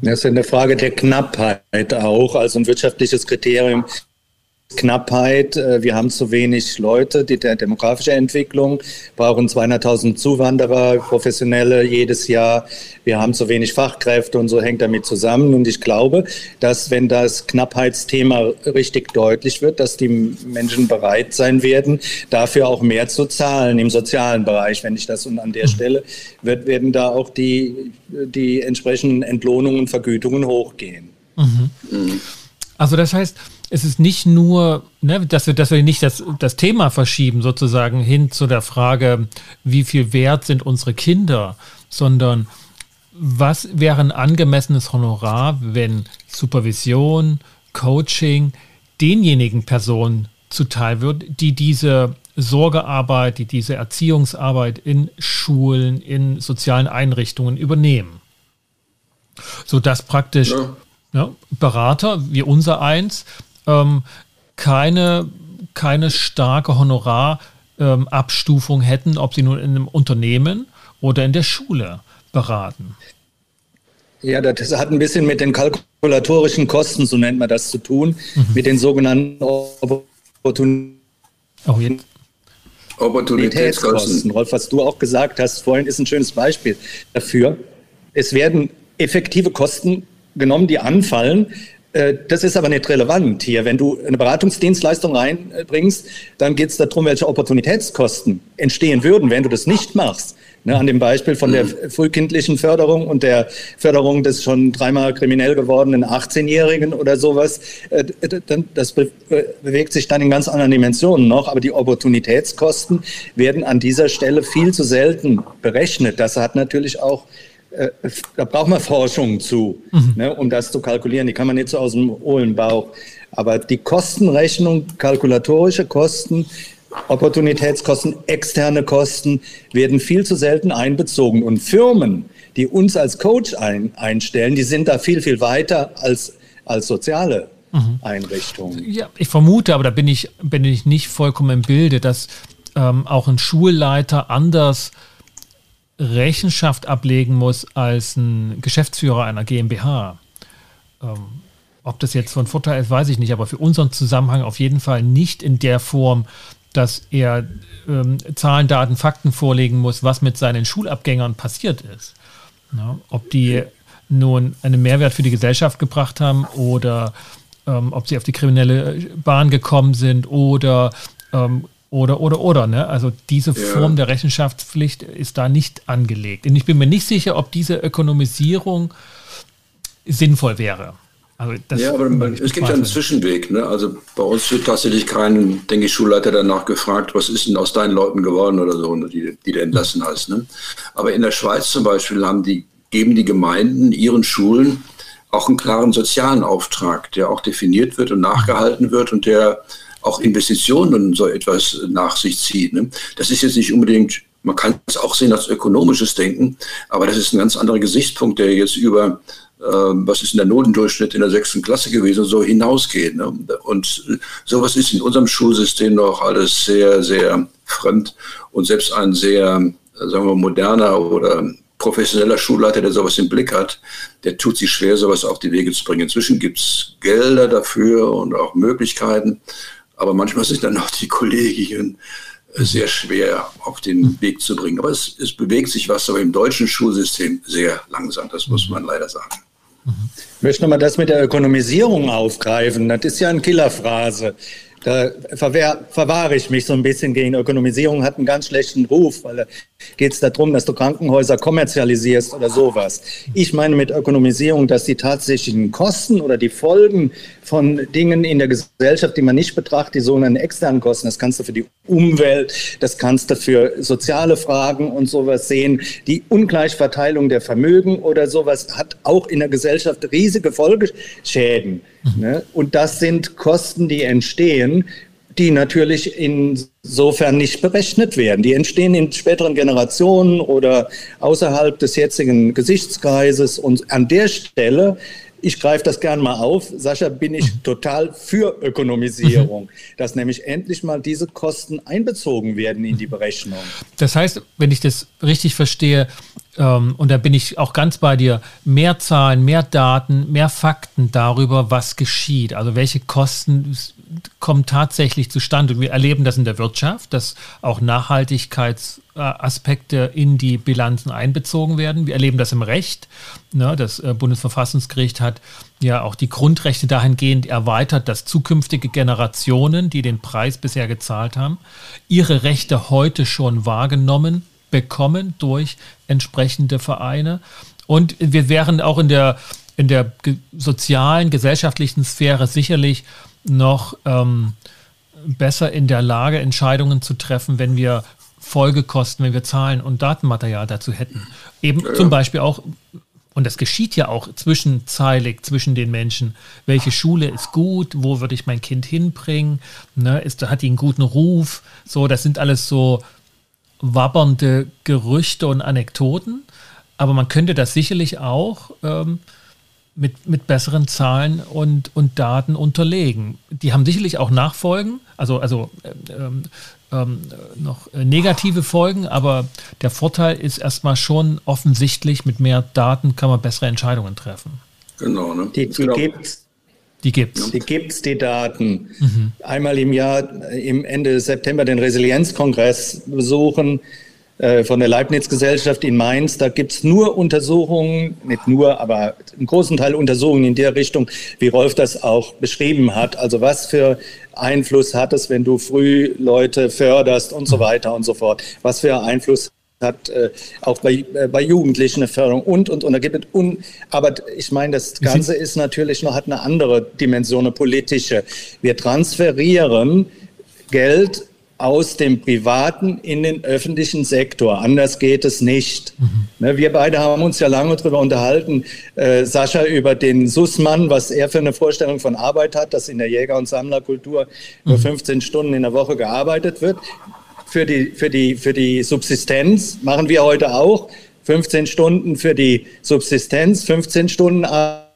Das ist eine Frage der Knappheit auch, also ein wirtschaftliches Kriterium Knappheit, äh, wir haben zu wenig Leute, die der demografische Entwicklung brauchen 200.000 Zuwanderer, Professionelle jedes Jahr. Wir haben zu wenig Fachkräfte und so hängt damit zusammen. Und ich glaube, dass wenn das Knappheitsthema richtig deutlich wird, dass die Menschen bereit sein werden, dafür auch mehr zu zahlen im sozialen Bereich. Wenn ich das und an der mhm. Stelle wird, werden da auch die, die entsprechenden Entlohnungen, Vergütungen hochgehen. Mhm. Mhm. Also das heißt, es ist nicht nur, ne, dass wir, dass wir nicht das, das Thema verschieben, sozusagen hin zu der Frage, wie viel wert sind unsere Kinder, sondern was wäre ein angemessenes Honorar, wenn Supervision, Coaching denjenigen Personen zuteil wird, die diese Sorgearbeit, die diese Erziehungsarbeit in Schulen, in sozialen Einrichtungen übernehmen. Sodass praktisch ja. Ja, Berater wie unser eins ähm, keine, keine starke Honorarabstufung ähm, hätten, ob sie nun in einem Unternehmen oder in der Schule beraten. Ja, das hat ein bisschen mit den kalkulatorischen Kosten, so nennt man das, zu tun, mhm. mit den sogenannten Opportun oh, Opportunitätskosten. Rolf, was du auch gesagt hast vorhin, ist ein schönes Beispiel dafür. Es werden effektive Kosten genommen, die anfallen, das ist aber nicht relevant hier. Wenn du eine Beratungsdienstleistung reinbringst, dann geht es darum, welche Opportunitätskosten entstehen würden, wenn du das nicht machst. Ne, an dem Beispiel von der frühkindlichen Förderung und der Förderung des schon dreimal kriminell gewordenen 18-Jährigen oder sowas, äh, das bewegt sich dann in ganz anderen Dimensionen noch. Aber die Opportunitätskosten werden an dieser Stelle viel zu selten berechnet. Das hat natürlich auch äh, da braucht man Forschung zu, mhm. ne, um das zu kalkulieren. Die kann man nicht so aus dem hohlen Bauch. Aber die Kostenrechnung, kalkulatorische Kosten, Opportunitätskosten, externe Kosten werden viel zu selten einbezogen. Und Firmen, die uns als Coach ein, einstellen, die sind da viel, viel weiter als, als soziale mhm. Einrichtungen. Ja, ich vermute, aber da bin ich, bin ich nicht vollkommen im Bilde, dass ähm, auch ein Schulleiter anders Rechenschaft ablegen muss als ein Geschäftsführer einer GmbH. Ähm, ob das jetzt von Vorteil ist, weiß ich nicht, aber für unseren Zusammenhang auf jeden Fall nicht in der Form, dass er ähm, Zahlen, Daten, Fakten vorlegen muss, was mit seinen Schulabgängern passiert ist. Ja, ob die nun einen Mehrwert für die Gesellschaft gebracht haben oder ähm, ob sie auf die kriminelle Bahn gekommen sind oder ähm, oder, oder, oder. Ne? Also diese ja. Form der Rechenschaftspflicht ist da nicht angelegt. Und ich bin mir nicht sicher, ob diese Ökonomisierung sinnvoll wäre. Also ja, aber es gibt ja einen Zwischenweg. Ne? Also bei uns wird tatsächlich kein, denke ich, Schulleiter danach gefragt, was ist denn aus deinen Leuten geworden oder so, ne, die, die du entlassen hast. Ne? Aber in der Schweiz zum Beispiel haben die, geben die Gemeinden ihren Schulen auch einen klaren sozialen Auftrag, der auch definiert wird und nachgehalten wird und der auch Investitionen und so etwas nach sich zieht. Ne? Das ist jetzt nicht unbedingt, man kann es auch sehen als ökonomisches Denken, aber das ist ein ganz anderer Gesichtspunkt, der jetzt über ähm, was ist denn der Notendurchschnitt in der sechsten Klasse gewesen, so hinausgeht. Ne? Und sowas ist in unserem Schulsystem noch alles sehr, sehr fremd. Und selbst ein sehr, sagen wir, moderner oder professioneller Schulleiter, der sowas im Blick hat, der tut sich schwer, sowas auf die Wege zu bringen. Inzwischen gibt es Gelder dafür und auch Möglichkeiten, aber manchmal sind dann auch die Kolleginnen sehr schwer auf den Weg zu bringen. Aber es, es bewegt sich was, aber im deutschen Schulsystem sehr langsam, das muss man leider sagen. Ich möchte nochmal das mit der Ökonomisierung aufgreifen. Das ist ja eine Killerphrase. Da verwehr, verwahre ich mich so ein bisschen gegen Ökonomisierung, hat einen ganz schlechten Ruf, weil da geht es darum, dass du Krankenhäuser kommerzialisierst oder sowas. Ich meine mit Ökonomisierung, dass die tatsächlichen Kosten oder die Folgen von Dingen in der Gesellschaft, die man nicht betrachtet, die sogenannten externen Kosten, das kannst du für die Umwelt, das kannst du für soziale Fragen und sowas sehen. Die Ungleichverteilung der Vermögen oder sowas hat auch in der Gesellschaft riesige Folgeschäden. Mhm. Ne? Und das sind Kosten, die entstehen, die natürlich insofern nicht berechnet werden. Die entstehen in späteren Generationen oder außerhalb des jetzigen Gesichtskreises. Und an der Stelle ich greife das gern mal auf. Sascha, bin ich mhm. total für Ökonomisierung, mhm. dass nämlich endlich mal diese Kosten einbezogen werden in die Berechnung. Das heißt, wenn ich das richtig verstehe, ähm, und da bin ich auch ganz bei dir, mehr Zahlen, mehr Daten, mehr Fakten darüber, was geschieht. Also welche Kosten kommen tatsächlich zustande. Und wir erleben das in der Wirtschaft, dass auch Nachhaltigkeitsaspekte in die Bilanzen einbezogen werden. Wir erleben das im Recht. Ne, das äh, Bundesverfassungsgericht hat ja auch die Grundrechte dahingehend erweitert, dass zukünftige Generationen, die den Preis bisher gezahlt haben, ihre Rechte heute schon wahrgenommen bekommen durch entsprechende Vereine. Und wir wären auch in der, in der sozialen, gesellschaftlichen Sphäre sicherlich noch ähm, besser in der Lage, Entscheidungen zu treffen, wenn wir Folgekosten, wenn wir Zahlen und Datenmaterial dazu hätten. Eben ja, zum Beispiel auch, und das geschieht ja auch zwischenzeilig zwischen den Menschen, welche Schule ist gut, wo würde ich mein Kind hinbringen, ne, ist, hat die einen guten Ruf, so, das sind alles so wabbernde Gerüchte und Anekdoten, aber man könnte das sicherlich auch ähm, mit, mit besseren Zahlen und, und Daten unterlegen. Die haben sicherlich auch Nachfolgen, also, also ähm, ähm, noch negative Folgen, aber der Vorteil ist erstmal schon offensichtlich, mit mehr Daten kann man bessere Entscheidungen treffen. Genau, ne? Die, die gibt's. Die gibt's. Die gibt's, die Daten. Mhm. Einmal im Jahr, im Ende September, den Resilienzkongress besuchen äh, von der Leibniz-Gesellschaft in Mainz. Da gibt's nur Untersuchungen, nicht nur, aber einen großen Teil Untersuchungen in der Richtung, wie Rolf das auch beschrieben hat. Also was für Einfluss hat es, wenn du früh Leute förderst und so weiter und so fort? Was für Einfluss hat äh, auch bei, äh, bei Jugendlichen eine Förderung und, und, und. Da gibt es un, aber ich meine, das Ganze ist natürlich noch, hat eine andere Dimension, eine politische. Wir transferieren Geld aus dem privaten in den öffentlichen Sektor. Anders geht es nicht. Mhm. Ne, wir beide haben uns ja lange darüber unterhalten, äh, Sascha, über den Sussmann, was er für eine Vorstellung von Arbeit hat, dass in der Jäger- und Sammlerkultur mhm. nur 15 Stunden in der Woche gearbeitet wird. Für die, für, die, für die Subsistenz machen wir heute auch 15 Stunden für die Subsistenz, 15 Stunden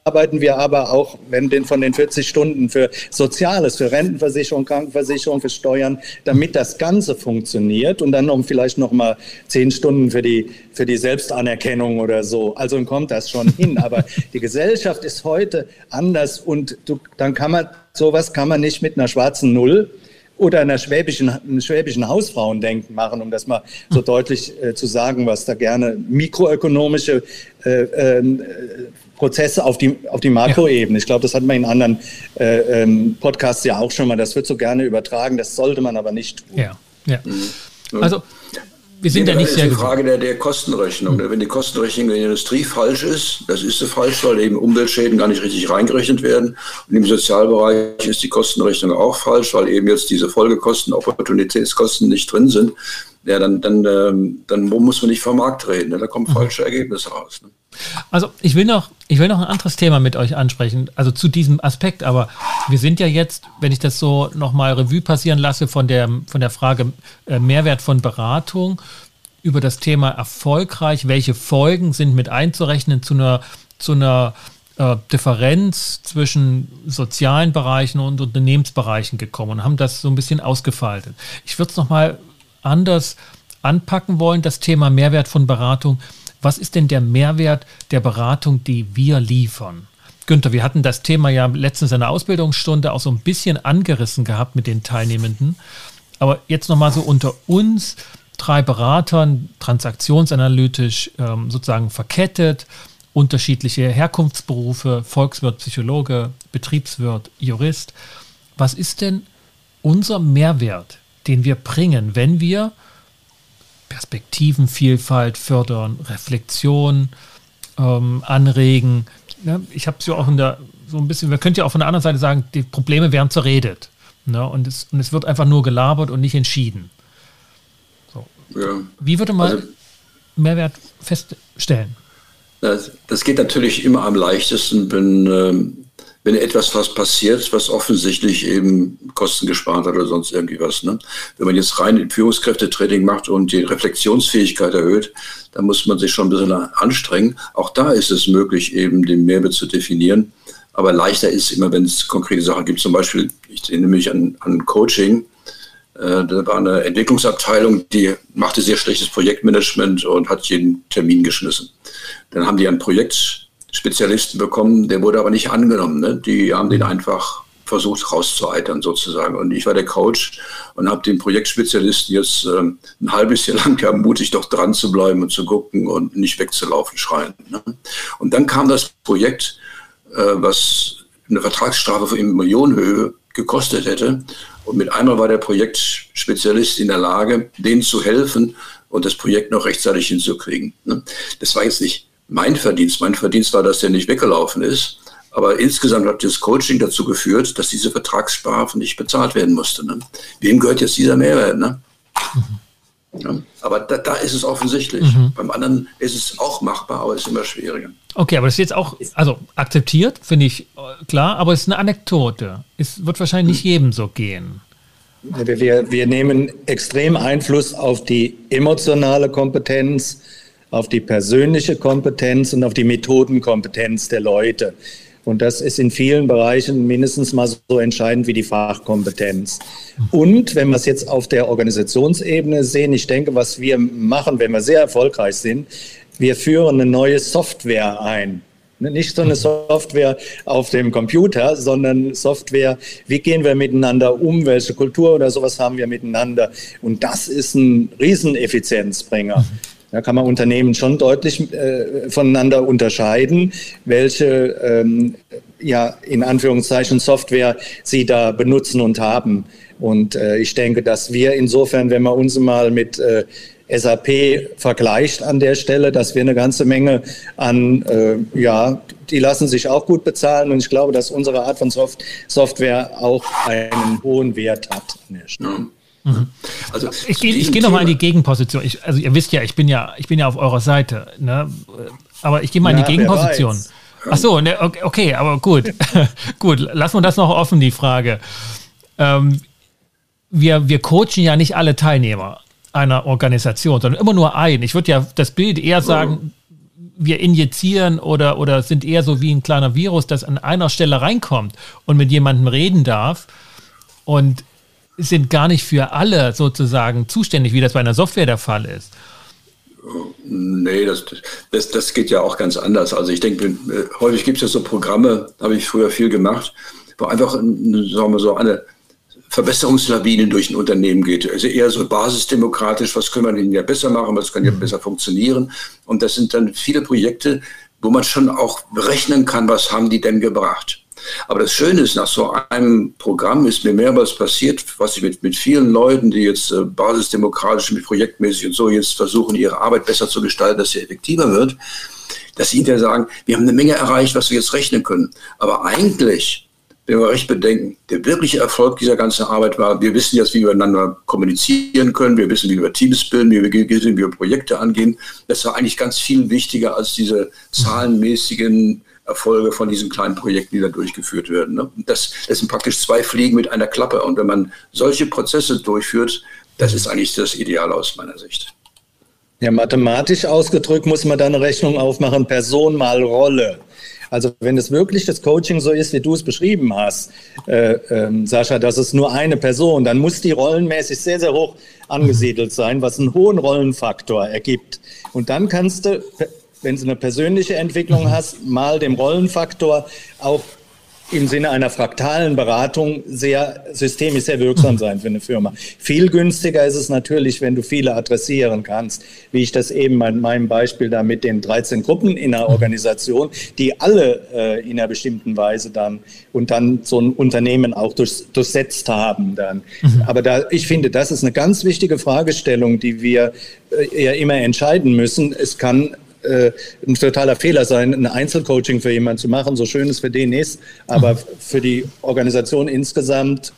arbeiten wir aber auch, wenn den von den 40 Stunden für Soziales, für Rentenversicherung, Krankenversicherung, für Steuern, damit das Ganze funktioniert und dann noch vielleicht noch mal zehn Stunden für die für die Selbstanerkennung oder so. Also kommt das schon hin. Aber die Gesellschaft ist heute anders und du, dann kann man sowas kann man nicht mit einer schwarzen Null oder einer schwäbischen, einem schwäbischen Hausfrauendenken machen, um das mal so deutlich äh, zu sagen, was da gerne mikroökonomische äh, ähm, äh, Prozesse auf die, auf die Makroebene. Ich glaube, das hat man in anderen äh, ähm, Podcasts ja auch schon mal. Das wird so gerne übertragen, das sollte man aber nicht tun. Ja, ja. Mhm. Also wir sind ja nicht sehr. Das ist eine Frage der, der Kostenrechnung. Mhm. Wenn die Kostenrechnung in der Industrie falsch ist, das ist sie falsch, weil eben Umweltschäden gar nicht richtig reingerechnet werden. Und im Sozialbereich ist die Kostenrechnung auch falsch, weil eben jetzt diese Folgekosten, Opportunitätskosten nicht drin sind. Ja, dann, dann, ähm, dann muss man nicht vom Markt reden. Ne? Da kommen mhm. falsche Ergebnisse raus. Also ich will noch, ich will noch ein anderes Thema mit euch ansprechen, also zu diesem Aspekt, aber wir sind ja jetzt, wenn ich das so nochmal Revue passieren lasse von der, von der Frage äh, Mehrwert von Beratung über das Thema erfolgreich, welche Folgen sind mit einzurechnen zu einer, zu einer äh, Differenz zwischen sozialen Bereichen und Unternehmensbereichen gekommen und haben das so ein bisschen ausgefaltet. Ich würde es nochmal anders anpacken wollen, das Thema Mehrwert von Beratung was ist denn der Mehrwert der Beratung, die wir liefern? Günther, wir hatten das Thema ja letztens in der Ausbildungsstunde auch so ein bisschen angerissen gehabt mit den Teilnehmenden. Aber jetzt nochmal so unter uns drei Beratern, transaktionsanalytisch ähm, sozusagen verkettet, unterschiedliche Herkunftsberufe, Volkswirt, Psychologe, Betriebswirt, Jurist. Was ist denn unser Mehrwert, den wir bringen, wenn wir Perspektivenvielfalt fördern, Reflexion ähm, anregen. Ja, ich habe es ja auch in der, so ein bisschen, man könnte ja auch von der anderen Seite sagen, die Probleme werden zerredet. Ne? Und, es, und es wird einfach nur gelabert und nicht entschieden. So. Ja. Wie würde man also, Mehrwert feststellen? Das, das, geht natürlich immer am leichtesten, wenn ähm, wenn etwas was passiert, was offensichtlich eben Kosten gespart hat oder sonst irgendwie was. Ne? Wenn man jetzt rein Führungskräftetraining macht und die Reflexionsfähigkeit erhöht, dann muss man sich schon ein bisschen anstrengen. Auch da ist es möglich, eben den Mehrwert zu definieren. Aber leichter ist immer, wenn es konkrete Sachen gibt. Zum Beispiel, ich erinnere mich an, an Coaching. Äh, da war eine Entwicklungsabteilung, die machte sehr schlechtes Projektmanagement und hat jeden Termin geschmissen. Dann haben die ein Projekt Spezialisten bekommen, der wurde aber nicht angenommen. Ne? Die haben den mhm. einfach versucht rauszueitern sozusagen. Und ich war der Coach und habe den Projektspezialisten jetzt ähm, ein halbes Jahr *laughs* lang ermutigt, doch dran zu bleiben und zu gucken und nicht wegzulaufen, schreien. Ne? Und dann kam das Projekt, äh, was eine Vertragsstrafe in Millionenhöhe gekostet hätte. Und mit einmal war der Projektspezialist in der Lage, denen zu helfen und das Projekt noch rechtzeitig hinzukriegen. Ne? Das war jetzt nicht mein Verdienst. Mein Verdienst war, dass der nicht weggelaufen ist. Aber insgesamt hat das Coaching dazu geführt, dass diese Vertragsstrafe nicht bezahlt werden musste. Ne? Wem gehört jetzt dieser Mehrwert? Ne? Mhm. Ja, aber da, da, ist es offensichtlich. Mhm. Beim anderen ist es auch machbar, aber es ist immer schwieriger. Okay, aber das ist jetzt auch, also akzeptiert, finde ich äh, klar, aber es ist eine Anekdote. Es wird wahrscheinlich nicht jedem so gehen. Wir, wir nehmen extrem Einfluss auf die emotionale Kompetenz, auf die persönliche Kompetenz und auf die Methodenkompetenz der Leute. Und das ist in vielen Bereichen mindestens mal so entscheidend wie die Fachkompetenz. Und wenn wir es jetzt auf der Organisationsebene sehen, ich denke, was wir machen, wenn wir sehr erfolgreich sind, wir führen eine neue Software ein. Nicht so eine Software auf dem Computer, sondern Software, wie gehen wir miteinander um, welche Kultur oder sowas haben wir miteinander. Und das ist ein Rieseneffizienzbringer. Da kann man Unternehmen schon deutlich äh, voneinander unterscheiden, welche ähm, ja in Anführungszeichen Software sie da benutzen und haben. Und äh, ich denke, dass wir insofern, wenn man uns mal mit äh, SAP vergleicht an der Stelle, dass wir eine ganze Menge an, äh, ja, die lassen sich auch gut bezahlen und ich glaube, dass unsere Art von Soft Software auch einen hohen Wert hat. An der Stelle. Mhm. Also ich gehe ich geh nochmal in die Gegenposition. Ich, also ihr wisst ja, ich bin ja, ich bin ja auf eurer Seite. Ne? Aber ich gehe mal in die Gegenposition. Ach so, ne, okay, okay, aber gut. *laughs* gut, lassen wir das noch offen, die Frage. Ähm, wir, wir coachen ja nicht alle Teilnehmer einer Organisation, sondern immer nur einen. Ich würde ja das Bild eher sagen, wir injizieren oder, oder sind eher so wie ein kleiner Virus, das an einer Stelle reinkommt und mit jemandem reden darf und sind gar nicht für alle sozusagen zuständig, wie das bei einer Software der Fall ist. Nee, das, das, das geht ja auch ganz anders. Also ich denke, äh, häufig gibt es ja so Programme, habe ich früher viel gemacht, wo einfach sagen wir so eine Verbesserungslawine durch ein Unternehmen geht. Also eher so basisdemokratisch, was können wir denn ja besser machen, was kann ja besser funktionieren. Und das sind dann viele Projekte, wo man schon auch berechnen kann, was haben die denn gebracht. Aber das Schöne ist, nach so einem Programm ist mir mehrmals passiert, was ich mit, mit vielen Leuten, die jetzt äh, basisdemokratisch, mit projektmäßig und so jetzt versuchen, ihre Arbeit besser zu gestalten, dass sie effektiver wird, dass sie hinterher sagen, wir haben eine Menge erreicht, was wir jetzt rechnen können. Aber eigentlich, wenn wir recht bedenken, der wirkliche Erfolg dieser ganzen Arbeit war, wir wissen jetzt, wie wir miteinander kommunizieren können, wir wissen, wie wir Teams bilden, wie wir, wie wir Projekte angehen. Das war eigentlich ganz viel wichtiger als diese zahlenmäßigen Erfolge von diesen kleinen Projekten, die da durchgeführt werden. Ne? Das, das sind praktisch zwei Fliegen mit einer Klappe. Und wenn man solche Prozesse durchführt, das ist eigentlich das Ideal aus meiner Sicht. Ja, mathematisch ausgedrückt muss man da eine Rechnung aufmachen, Person mal Rolle. Also wenn es wirklich das Coaching so ist, wie du es beschrieben hast, äh, äh, Sascha, dass es nur eine Person, dann muss die rollenmäßig sehr, sehr hoch angesiedelt sein, was einen hohen Rollenfaktor ergibt. Und dann kannst du wenn du eine persönliche Entwicklung hast, mal dem Rollenfaktor auch im Sinne einer fraktalen Beratung sehr systemisch sehr wirksam sein für eine Firma. Viel günstiger ist es natürlich, wenn du viele adressieren kannst, wie ich das eben in meinem Beispiel da mit den 13 Gruppen in einer Organisation, die alle äh, in einer bestimmten Weise dann und dann so ein Unternehmen auch durch, durchsetzt haben dann. Mhm. Aber da, ich finde, das ist eine ganz wichtige Fragestellung, die wir äh, ja immer entscheiden müssen. Es kann äh, ein totaler Fehler sein, ein Einzelcoaching für jemanden zu machen, so schön es für den ist, aber mhm. für die Organisation insgesamt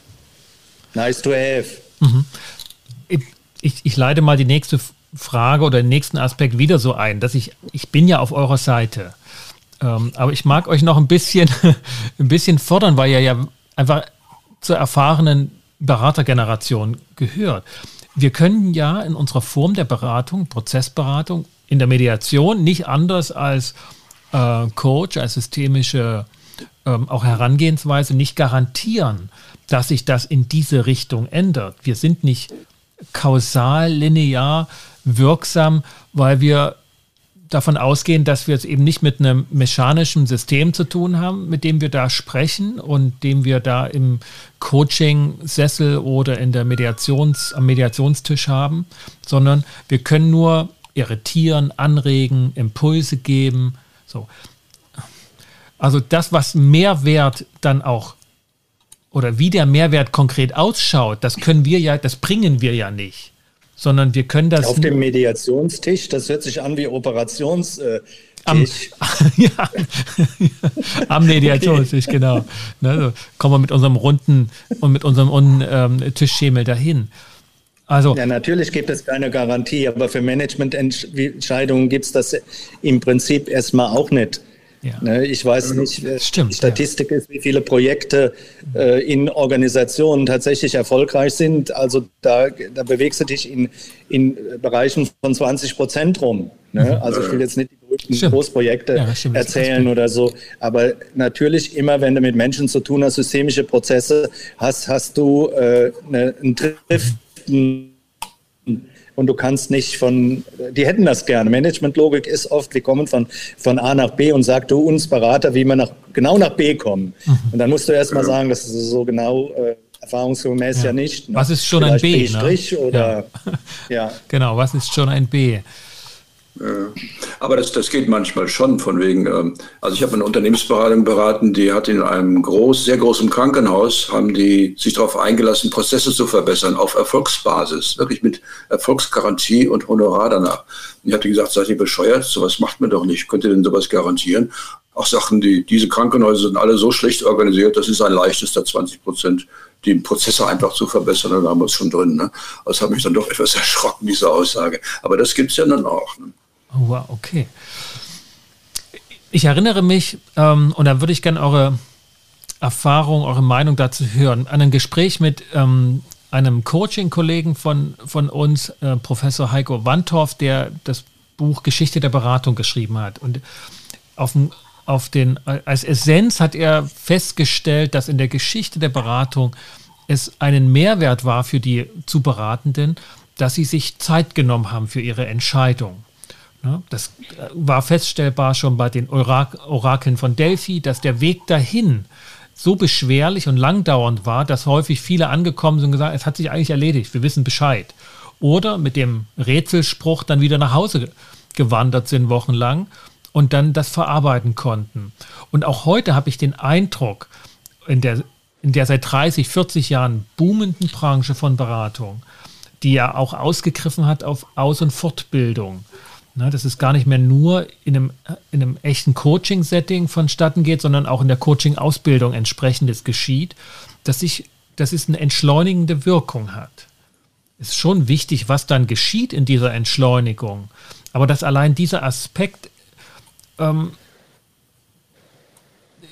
nice to have. Mhm. Ich, ich leite mal die nächste Frage oder den nächsten Aspekt wieder so ein, dass ich, ich bin ja auf eurer Seite. Ähm, aber ich mag euch noch ein bisschen, *laughs* ein bisschen fordern, weil ihr ja einfach zur erfahrenen Beratergeneration gehört. Wir können ja in unserer Form der Beratung, Prozessberatung, in der Mediation nicht anders als äh, Coach, als systemische ähm, auch Herangehensweise nicht garantieren, dass sich das in diese Richtung ändert. Wir sind nicht kausal, linear wirksam, weil wir davon ausgehen, dass wir es eben nicht mit einem mechanischen System zu tun haben, mit dem wir da sprechen und dem wir da im Coaching-Sessel oder in der Mediations, am Mediationstisch haben, sondern wir können nur irritieren, anregen, Impulse geben. So. Also das, was Mehrwert dann auch oder wie der Mehrwert konkret ausschaut, das können wir ja, das bringen wir ja nicht, sondern wir können das auf dem Mediationstisch. Das hört sich an wie Operations. Äh, am, *laughs* ja, am Mediationstisch, okay. genau. Ne, so kommen wir mit unserem runden und mit unserem ähm, Tischschemel dahin. Also, ja, natürlich gibt es keine Garantie, aber für Managemententscheidungen gibt es das im Prinzip erstmal auch nicht. Ja. Ne, ich weiß nicht, äh, Stimmt, die Statistik ja. ist, wie viele Projekte äh, in Organisationen tatsächlich erfolgreich sind. Also da, da bewegst du dich in, in Bereichen von 20 Prozent rum. Ne? Mhm. Also ich will jetzt nicht die berühmten stimmt. Großprojekte ja, erzählen oder so. Aber natürlich immer, wenn du mit Menschen zu tun hast, systemische Prozesse hast, hast du äh, eine, einen Drift und du kannst nicht von, die hätten das gerne. Managementlogik ist oft, wir kommen von, von A nach B und sag du uns Berater, wie wir nach, genau nach B kommen. Mhm. Und dann musst du erst mal sagen, das ist so genau äh, erfahrungsgemäß ja, ja nicht. Ne? Was ist schon Vielleicht ein B? B ne? oder, ja. *laughs* ja. Genau, was ist schon ein B? Aber das, das geht manchmal schon von wegen, ähm, also ich habe eine Unternehmensberatung beraten, die hat in einem groß, sehr großen Krankenhaus, haben die sich darauf eingelassen, Prozesse zu verbessern auf Erfolgsbasis, wirklich mit Erfolgsgarantie und Honorar danach. Und ich hatte gesagt, seid ihr bescheuert? Sowas macht man doch nicht. Könnt ihr denn sowas garantieren? Auch Sachen, die, diese Krankenhäuser sind alle so schlecht organisiert, das ist ein leichtes, da 20 Prozent die Prozesse einfach zu verbessern, da haben wir es schon drin. Ne? Das hat mich dann doch etwas *laughs* erschrocken, diese Aussage. Aber das gibt es ja dann auch. Ne? Oh, wow, okay. Ich erinnere mich, ähm, und da würde ich gerne eure Erfahrung, eure Meinung dazu hören, an ein Gespräch mit ähm, einem Coaching-Kollegen von, von uns, äh, Professor Heiko Wandorf, der das Buch Geschichte der Beratung geschrieben hat. Und auf, dem, auf den, als Essenz hat er festgestellt, dass in der Geschichte der Beratung es einen Mehrwert war für die zu Beratenden, dass sie sich Zeit genommen haben für ihre Entscheidung. Das war feststellbar schon bei den Orakeln von Delphi, dass der Weg dahin so beschwerlich und langdauernd war, dass häufig viele angekommen sind und gesagt, es hat sich eigentlich erledigt, wir wissen Bescheid. Oder mit dem Rätselspruch dann wieder nach Hause gewandert sind wochenlang und dann das verarbeiten konnten. Und auch heute habe ich den Eindruck, in der, in der seit 30, 40 Jahren boomenden Branche von Beratung, die ja auch ausgegriffen hat auf Aus- und Fortbildung, Ne, dass es gar nicht mehr nur in einem, in einem echten Coaching-Setting vonstatten geht, sondern auch in der Coaching-Ausbildung entsprechendes geschieht, dass, sich, dass es eine entschleunigende Wirkung hat. Es ist schon wichtig, was dann geschieht in dieser Entschleunigung. Aber dass allein dieser Aspekt, ähm,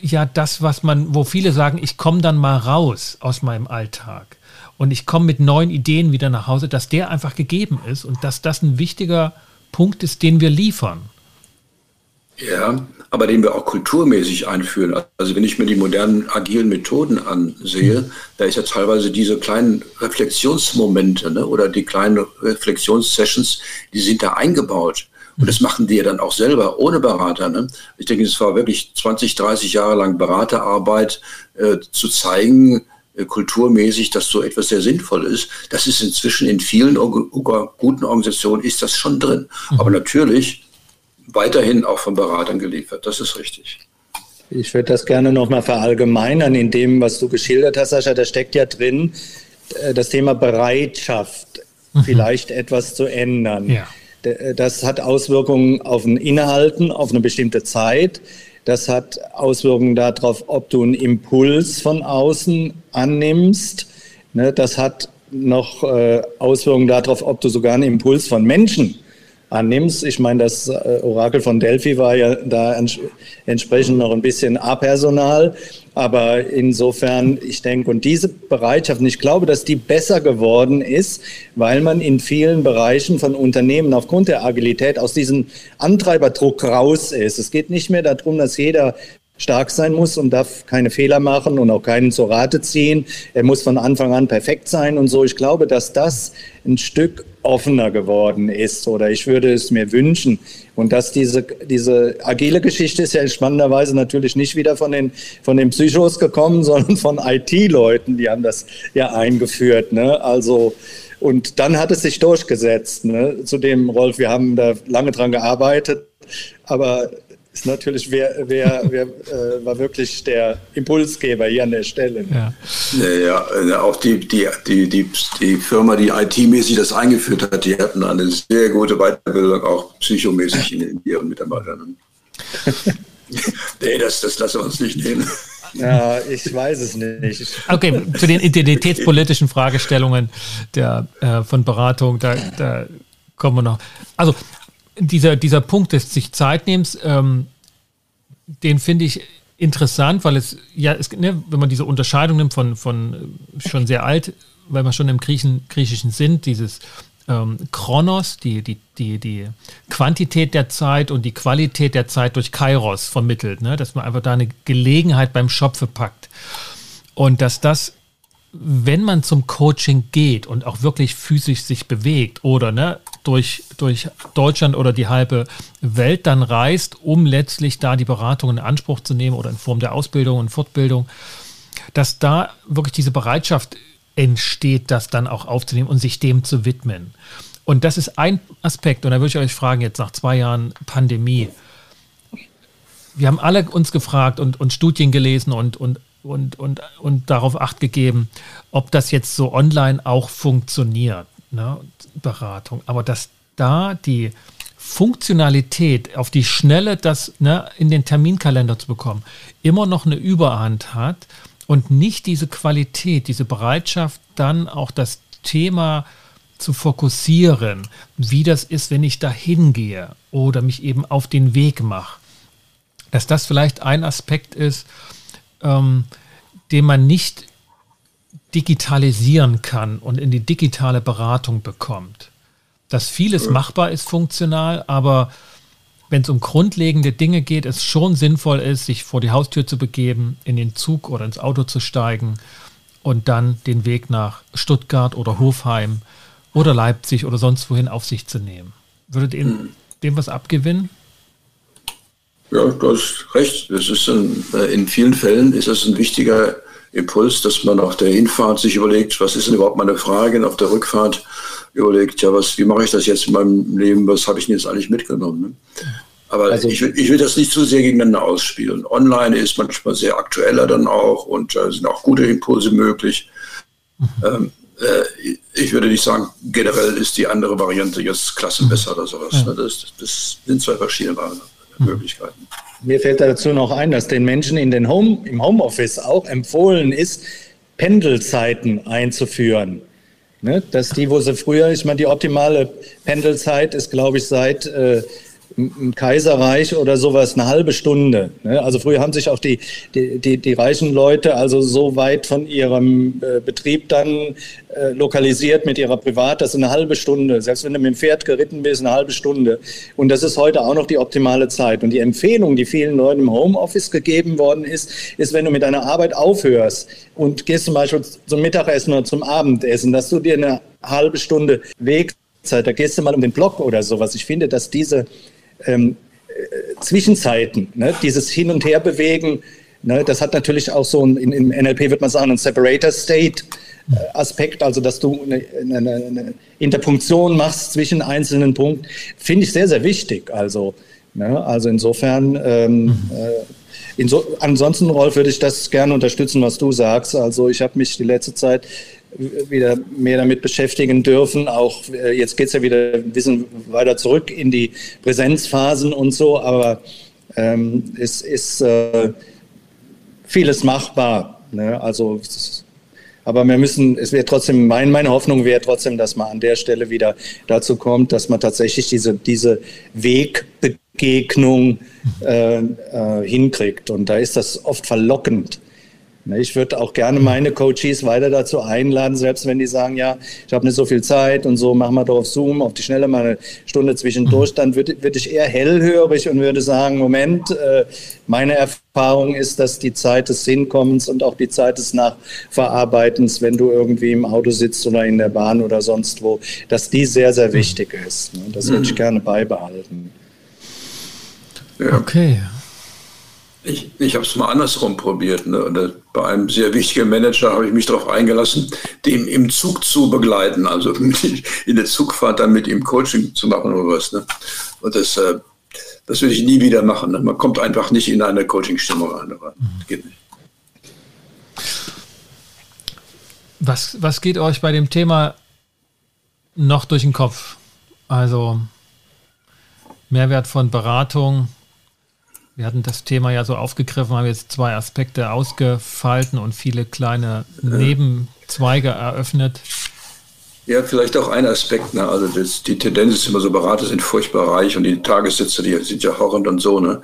ja, das, was man, wo viele sagen, ich komme dann mal raus aus meinem Alltag und ich komme mit neuen Ideen wieder nach Hause, dass der einfach gegeben ist und dass das ein wichtiger Punkt ist, den wir liefern. Ja, aber den wir auch kulturmäßig einführen. Also wenn ich mir die modernen agilen Methoden ansehe, mhm. da ist ja teilweise diese kleinen Reflexionsmomente ne, oder die kleinen Reflexionssessions, die sind da eingebaut. Und das machen die ja dann auch selber, ohne Berater. Ne? Ich denke, es war wirklich 20, 30 Jahre lang Beraterarbeit äh, zu zeigen, kulturmäßig, dass so etwas sehr sinnvoll ist. Das ist inzwischen in vielen guten Organisationen ist das schon drin. Mhm. Aber natürlich weiterhin auch von Beratern geliefert. Das ist richtig. Ich würde das gerne nochmal verallgemeinern in dem, was du geschildert hast, Sascha. Da steckt ja drin äh, das Thema Bereitschaft, mhm. vielleicht etwas zu ändern. Ja. Äh, das hat Auswirkungen auf ein Innehalten, auf eine bestimmte Zeit. Das hat Auswirkungen darauf, ob du einen Impuls von außen annimmst. Ne, das hat noch äh, Auswirkungen darauf, ob du sogar einen Impuls von Menschen annimmst. Ich meine, das äh, Orakel von Delphi war ja da ents entsprechend noch ein bisschen apersonal. Aber insofern, ich denke, und diese Bereitschaft, ich glaube, dass die besser geworden ist, weil man in vielen Bereichen von Unternehmen aufgrund der Agilität aus diesem Antreiberdruck raus ist. Es geht nicht mehr darum, dass jeder stark sein muss und darf keine Fehler machen und auch keinen zur Rate ziehen. Er muss von Anfang an perfekt sein und so. Ich glaube, dass das ein Stück offener geworden ist oder ich würde es mir wünschen. Und dass diese, diese agile Geschichte ist ja spannenderweise natürlich nicht wieder von den, von den Psychos gekommen, *laughs* sondern von IT-Leuten, die haben das ja eingeführt. Ne? Also, und dann hat es sich durchgesetzt. Ne? Zudem, Rolf, wir haben da lange dran gearbeitet, aber ist natürlich, wer, wer, wer äh, war wirklich der Impulsgeber hier an der Stelle. Ja, ja, ja auch die, die, die, die, die Firma, die IT-mäßig das eingeführt hat, die hatten eine sehr gute Weiterbildung, auch psychomäßig in, in ihren Mitarbeitern. nee, das, das lassen wir uns nicht nehmen. Ja, ich weiß es nicht. Okay, zu den identitätspolitischen Fragestellungen der, äh, von Beratung, da, da kommen wir noch. Also dieser, dieser Punkt des sich Zeitnehmens, ähm, den finde ich interessant, weil es, ja, es, ne, wenn man diese Unterscheidung nimmt von, von äh, schon sehr alt, weil wir schon im Griechen, Griechischen sind, dieses ähm, Chronos, die, die, die, die Quantität der Zeit und die Qualität der Zeit durch Kairos vermittelt, ne? dass man einfach da eine Gelegenheit beim Schopfe packt. Und dass das, wenn man zum Coaching geht und auch wirklich physisch sich bewegt oder ne, durch, durch Deutschland oder die halbe Welt dann reist, um letztlich da die Beratung in Anspruch zu nehmen oder in Form der Ausbildung und Fortbildung, dass da wirklich diese Bereitschaft entsteht, das dann auch aufzunehmen und sich dem zu widmen. Und das ist ein Aspekt. Und da würde ich euch fragen, jetzt nach zwei Jahren Pandemie, wir haben alle uns gefragt und, und Studien gelesen und, und, und, und, und darauf acht gegeben, ob das jetzt so online auch funktioniert ne, Beratung. Aber dass da die Funktionalität auf die Schnelle, das ne, in den Terminkalender zu bekommen, immer noch eine Überhand hat und nicht diese Qualität, diese Bereitschaft, dann auch das Thema zu fokussieren, wie das ist, wenn ich da hingehe oder mich eben auf den Weg mache. Dass das vielleicht ein Aspekt ist, ähm, den man nicht digitalisieren kann und in die digitale Beratung bekommt. dass vieles machbar ist funktional, aber wenn es um grundlegende Dinge geht, es schon sinnvoll ist, sich vor die Haustür zu begeben, in den Zug oder ins Auto zu steigen und dann den Weg nach Stuttgart oder Hofheim oder Leipzig oder sonst wohin auf sich zu nehmen. Würdet ihr hm. dem was abgewinnen? Ja, du hast recht. Das ist ein, äh, in vielen Fällen ist das ein wichtiger Impuls, dass man auf der Hinfahrt sich überlegt, was ist denn überhaupt meine Frage? Und auf der Rückfahrt überlegt, ja, was, wie mache ich das jetzt in meinem Leben? Was habe ich denn jetzt eigentlich mitgenommen? Ne? Aber also, ich, will, ich will das nicht zu sehr gegeneinander ausspielen. Online ist manchmal sehr aktueller dann auch und da äh, sind auch gute Impulse möglich. Mhm. Ähm, äh, ich würde nicht sagen, generell ist die andere Variante jetzt klassenbesser oder sowas. Ja. Ne? Das, das, sind zwei verschiedene mhm. Möglichkeiten. Mir fällt dazu noch ein, dass den Menschen in den Home, im Homeoffice auch empfohlen ist, Pendelzeiten einzuführen. Ne? Dass die, wo sie früher, ich meine, die optimale Pendelzeit ist, glaube ich, seit äh, im Kaiserreich oder sowas eine halbe Stunde. Ne? Also früher haben sich auch die, die, die, die, reichen Leute also so weit von ihrem äh, Betrieb dann äh, lokalisiert mit ihrer Privat, das ist eine halbe Stunde. Selbst wenn du mit dem Pferd geritten bist, eine halbe Stunde. Und das ist heute auch noch die optimale Zeit. Und die Empfehlung, die vielen Leuten im Homeoffice gegeben worden ist, ist, wenn du mit deiner Arbeit aufhörst und gehst zum Beispiel zum Mittagessen oder zum Abendessen, dass du dir eine halbe Stunde Wegzeit, da gehst du mal um den Block oder sowas. Ich finde, dass diese ähm, äh, Zwischenzeiten, ne, dieses Hin- und Herbewegen, ne, das hat natürlich auch so ein, in, im NLP wird man sagen, ein Separator State. Äh, also dass du eine, eine, eine, Interpunktion machst zwischen einzelnen Punkten, finde ich sehr, sehr wichtig. Also, ne, also insofern, ähm, mhm. äh, inso, ansonsten, Rolf, würde ich das gerne unterstützen, was du sagst. Also ich habe mich die letzte Zeit wieder mehr damit beschäftigen dürfen. Auch äh, jetzt geht es ja wieder ein bisschen weiter zurück in die Präsenzphasen und so, aber ähm, es ist äh, vieles machbar. Ne? Also, aber wir müssen, es wäre trotzdem, mein, meine Hoffnung wäre trotzdem, dass man an der Stelle wieder dazu kommt, dass man tatsächlich diese, diese Wegbegegnung äh, äh, hinkriegt. Und da ist das oft verlockend ich würde auch gerne meine Coaches weiter dazu einladen, selbst wenn die sagen, ja, ich habe nicht so viel Zeit und so, machen wir doch auf Zoom, auf die Schnelle mal eine Stunde zwischendurch, mhm. dann würde würd ich eher hellhörig und würde sagen, Moment, äh, meine Erfahrung ist, dass die Zeit des Hinkommens und auch die Zeit des Nachverarbeitens, wenn du irgendwie im Auto sitzt oder in der Bahn oder sonst wo, dass die sehr, sehr wichtig ist. Ne? Das würde ich mhm. gerne beibehalten. Ja. Okay. Ich, ich habe es mal andersrum probiert. Ne? Äh, bei einem sehr wichtigen Manager habe ich mich darauf eingelassen, den im Zug zu begleiten, also *laughs* in der Zugfahrt dann mit ihm Coaching zu machen oder was. Ne? Und das, äh, das würde ich nie wieder machen. Ne? Man kommt einfach nicht in eine Coaching-Stimmung rein. Mhm. Geht nicht. Was, was geht euch bei dem Thema noch durch den Kopf? Also Mehrwert von Beratung, wir hatten das Thema ja so aufgegriffen, haben jetzt zwei Aspekte ausgefalten und viele kleine Nebenzweige eröffnet. Ja, vielleicht auch ein Aspekt. Ne? Also das, die Tendenz ist immer so, Berater sind furchtbar reich und die Tagessitze, die sind ja horrend und so. Ne?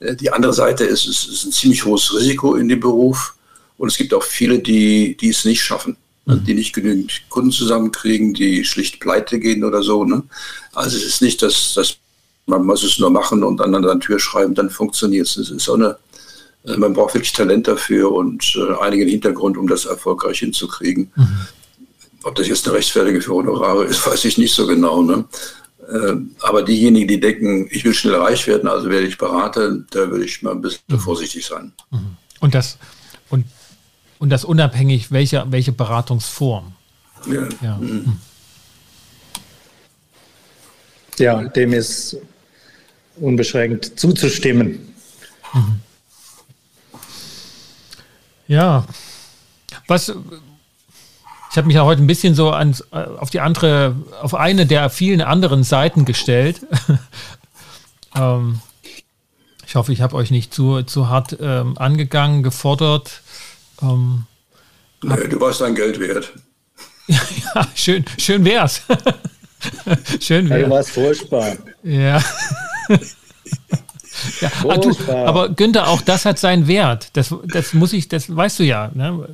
Äh, die andere Seite ist, es ist ein ziemlich hohes Risiko in dem Beruf und es gibt auch viele, die, die es nicht schaffen, ne? mhm. die nicht genügend Kunden zusammenkriegen, die schlicht pleite gehen oder so. Ne? Also es ist nicht das, das man muss es nur machen und dann an der Tür schreiben, dann funktioniert es. Es ist auch eine, äh, man braucht wirklich Talent dafür und äh, einigen Hintergrund, um das erfolgreich hinzukriegen. Mhm. Ob das jetzt eine Rechtfertigung für Honorare ist, *laughs* weiß ich nicht so genau. Ne? Äh, aber diejenigen, die denken, ich will schnell reich werden, also werde ich Berater, da würde ich mal ein bisschen mhm. vorsichtig sein. Mhm. Und das, und, und das unabhängig, welche, welche Beratungsform. Ja. Ja. Mhm. ja, dem ist unbeschränkt zuzustimmen. Mhm. Ja, was ich habe mich ja heute ein bisschen so an, auf die andere, auf eine der vielen anderen Seiten gestellt. *laughs* ähm, ich hoffe, ich habe euch nicht zu, zu hart ähm, angegangen, gefordert. Ähm, nee, du warst dein Geld wert. *laughs* ja, schön, schön wär's. *laughs* schön wär's. Ja, du warst furchtbar. Ja. *laughs* ja, ah, du, aber Günther, auch das hat seinen Wert. Das, das muss ich, das weißt du ja. Ne?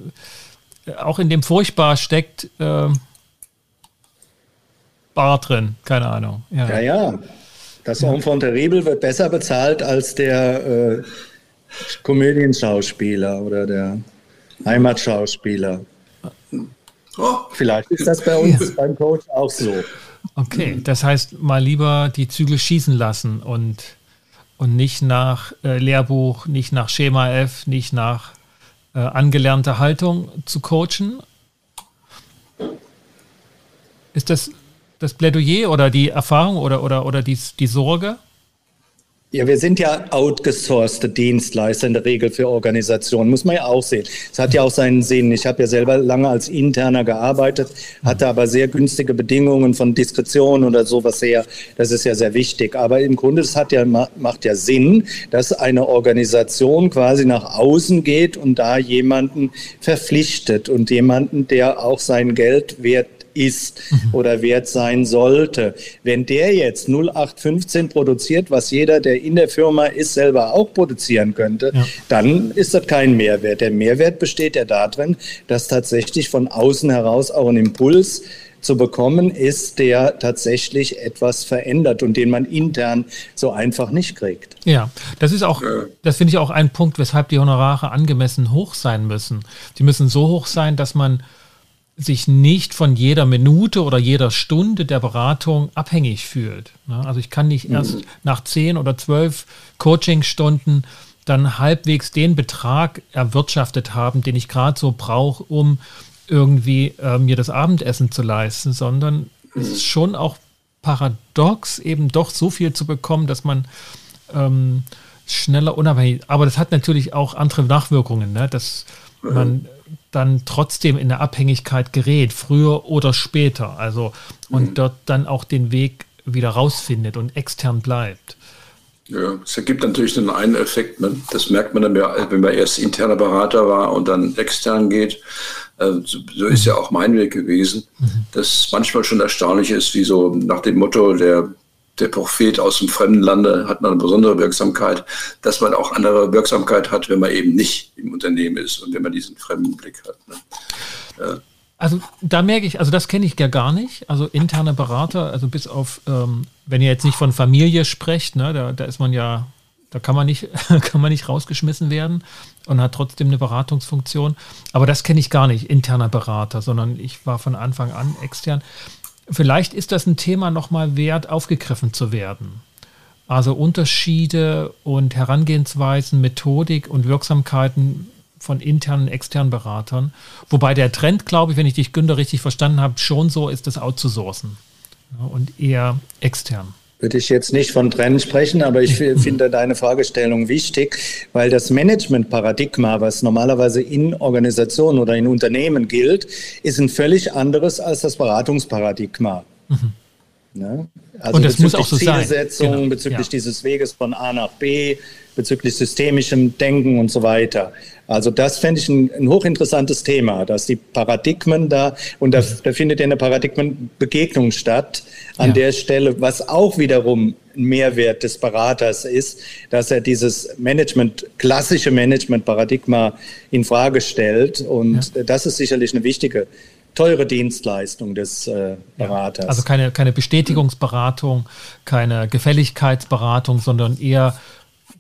Auch in dem Furchtbar steckt. Äh, Bar drin, keine Ahnung. Ja, ja. ja. Das Enfant terrible wird besser bezahlt als der äh, Komödienschauspieler oder der Heimatschauspieler. Oh. Vielleicht ist das bei uns ja. beim Coach auch so. Okay, das heißt, mal lieber die Zügel schießen lassen und, und nicht nach äh, Lehrbuch, nicht nach Schema F, nicht nach äh, angelernter Haltung zu coachen. Ist das das Plädoyer oder die Erfahrung oder, oder, oder die, die Sorge? Ja, wir sind ja outgesourcete Dienstleister in der Regel für Organisationen, muss man ja auch sehen. Es hat ja auch seinen Sinn. Ich habe ja selber lange als Interner gearbeitet, hatte aber sehr günstige Bedingungen von Diskretion oder sowas her. Das ist ja sehr wichtig. Aber im Grunde, es hat ja, macht ja Sinn, dass eine Organisation quasi nach außen geht und da jemanden verpflichtet und jemanden, der auch sein Geld wert ist mhm. oder wert sein sollte. Wenn der jetzt 0815 produziert, was jeder, der in der Firma ist, selber auch produzieren könnte, ja. dann ist das kein Mehrwert. Der Mehrwert besteht ja darin, dass tatsächlich von außen heraus auch ein Impuls zu bekommen ist, der tatsächlich etwas verändert und den man intern so einfach nicht kriegt. Ja, das ist auch, das finde ich auch ein Punkt, weshalb die Honorare angemessen hoch sein müssen. Die müssen so hoch sein, dass man sich nicht von jeder Minute oder jeder Stunde der Beratung abhängig fühlt. Ne? Also ich kann nicht erst mhm. nach zehn oder zwölf Coachingstunden dann halbwegs den Betrag erwirtschaftet haben, den ich gerade so brauche, um irgendwie äh, mir das Abendessen zu leisten, sondern mhm. es ist schon auch paradox, eben doch so viel zu bekommen, dass man ähm, schneller unabhängig. Aber das hat natürlich auch andere Nachwirkungen, ne? dass man dann trotzdem in der Abhängigkeit gerät, früher oder später. Also und mhm. dort dann auch den Weg wieder rausfindet und extern bleibt. Ja, es ergibt natürlich dann einen Effekt. Ne? Das merkt man dann, wenn man erst interner Berater war und dann extern geht. Äh, so ist ja auch mein Weg gewesen, mhm. dass manchmal schon erstaunlich ist, wie so nach dem Motto, der der Prophet aus dem fremden Lande hat eine besondere Wirksamkeit, dass man auch andere Wirksamkeit hat, wenn man eben nicht im Unternehmen ist und wenn man diesen fremden Blick hat. Ne? Ja. Also da merke ich, also das kenne ich ja gar nicht. Also interne Berater, also bis auf, ähm, wenn ihr jetzt nicht von Familie sprecht, ne, da, da ist man ja, da kann man nicht, *laughs* kann man nicht rausgeschmissen werden und hat trotzdem eine Beratungsfunktion. Aber das kenne ich gar nicht, interner Berater, sondern ich war von Anfang an extern. Vielleicht ist das ein Thema nochmal wert, aufgegriffen zu werden. Also Unterschiede und Herangehensweisen, Methodik und Wirksamkeiten von internen und externen Beratern. Wobei der Trend, glaube ich, wenn ich dich, Günther, richtig verstanden habe, schon so ist, das outzusourcen und eher extern würde ich jetzt nicht von Trennen sprechen, aber ich finde deine Fragestellung wichtig, weil das Management-Paradigma, was normalerweise in Organisationen oder in Unternehmen gilt, ist ein völlig anderes als das Beratungsparadigma. Mhm. Ne? Also Und das muss auch so sein. Genau. bezüglich ja. dieses Weges von A nach B, bezüglich systemischem Denken und so weiter. Also das fände ich ein, ein, hochinteressantes Thema, dass die Paradigmen da, und da, da findet ja eine Paradigmenbegegnung statt an ja. der Stelle, was auch wiederum ein Mehrwert des Beraters ist, dass er dieses Management, klassische Management-Paradigma in Frage stellt. Und ja. das ist sicherlich eine wichtige teure Dienstleistung des äh, Beraters. Ja, also keine, keine Bestätigungsberatung, keine Gefälligkeitsberatung, sondern eher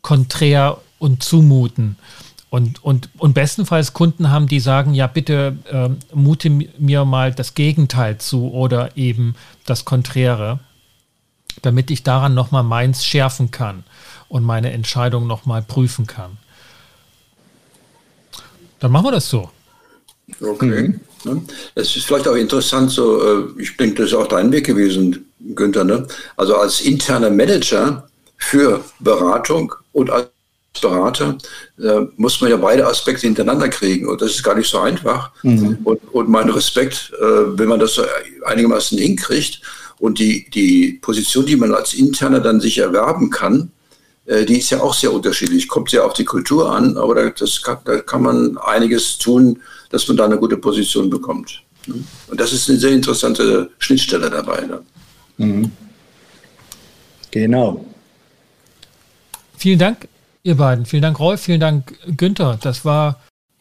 konträr und zumuten. Und, und, und bestenfalls Kunden haben, die sagen, ja, bitte äh, mute mir mal das Gegenteil zu oder eben das Konträre, damit ich daran nochmal meins schärfen kann und meine Entscheidung nochmal prüfen kann. Dann machen wir das so. Okay. Mhm. Es ist vielleicht auch interessant, so, äh, ich denke, das ist auch dein Weg gewesen, Günther. Ne? Also als interner Manager für Beratung und als Berater äh, muss man ja beide Aspekte hintereinander kriegen und das ist gar nicht so einfach. Mhm. Und, und mein Respekt, äh, wenn man das so einigermaßen hinkriegt und die, die Position, die man als Interner dann sich erwerben kann, äh, die ist ja auch sehr unterschiedlich. Kommt ja auf die Kultur an, aber da, das kann, da kann man einiges tun, dass man da eine gute Position bekommt. Und das ist eine sehr interessante Schnittstelle dabei. Ne? Mhm. Genau. Vielen Dank, ihr beiden. Vielen Dank, Rolf. Vielen Dank, Günther. Das war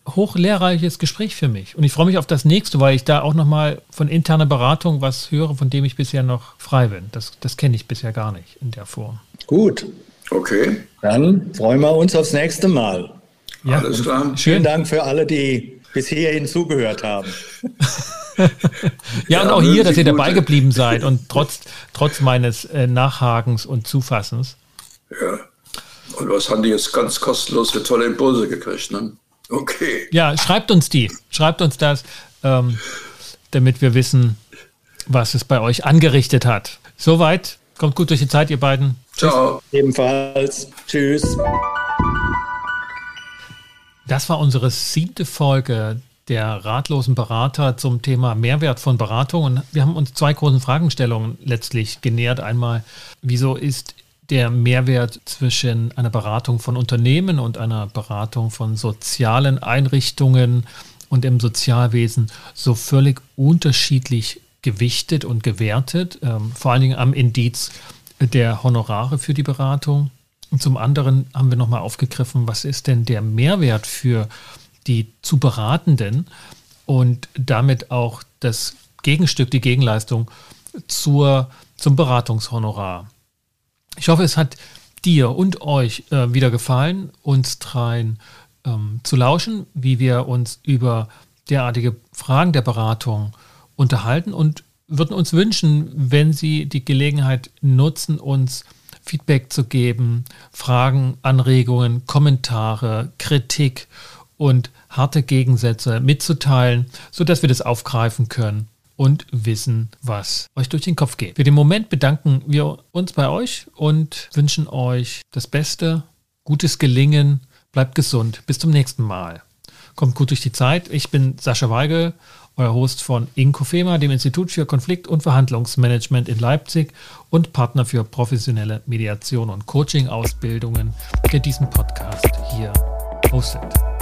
hochlehrreiches Gespräch für mich. Und ich freue mich auf das nächste, weil ich da auch nochmal von interner Beratung was höre, von dem ich bisher noch frei bin. Das, das kenne ich bisher gar nicht in der Form. Gut. Okay. Dann freuen wir uns aufs nächste Mal. Ja, Alles klar. Schön. Vielen Dank für alle, die bis hierhin zugehört haben. ja, *laughs* ja, und auch hier, dass ihr dabei geblieben seid und trotz, trotz meines äh, Nachhakens und Zufassens. Ja. Und was haben die jetzt ganz kostenlos für tolle Impulse gekriegt, ne? Okay. Ja, schreibt uns die. Schreibt uns das, ähm, damit wir wissen, was es bei euch angerichtet hat. Soweit. Kommt gut durch die Zeit, ihr beiden. Ciao. Ebenfalls. Tschüss. Das war unsere siebte Folge der ratlosen Berater zum Thema Mehrwert von Beratung. Und wir haben uns zwei großen Fragestellungen letztlich genähert. Einmal, wieso ist der Mehrwert zwischen einer Beratung von Unternehmen und einer Beratung von sozialen Einrichtungen und im Sozialwesen so völlig unterschiedlich gewichtet und gewertet, ähm, vor allen Dingen am Indiz der Honorare für die Beratung. Und zum anderen haben wir nochmal aufgegriffen, was ist denn der Mehrwert für die zu Beratenden und damit auch das Gegenstück, die Gegenleistung zur, zum Beratungshonorar. Ich hoffe, es hat dir und euch äh, wieder gefallen, uns dreien ähm, zu lauschen, wie wir uns über derartige Fragen der Beratung unterhalten und würden uns wünschen, wenn Sie die Gelegenheit nutzen, uns Feedback zu geben, Fragen, Anregungen, Kommentare, Kritik und harte Gegensätze mitzuteilen, sodass wir das aufgreifen können und wissen, was euch durch den Kopf geht. Für den Moment bedanken wir uns bei euch und wünschen euch das Beste, gutes Gelingen, bleibt gesund, bis zum nächsten Mal. Kommt gut durch die Zeit. Ich bin Sascha Weigel euer Host von Inkofema, dem Institut für Konflikt- und Verhandlungsmanagement in Leipzig und Partner für professionelle Mediation und Coaching-Ausbildungen, der diesen Podcast hier hostet.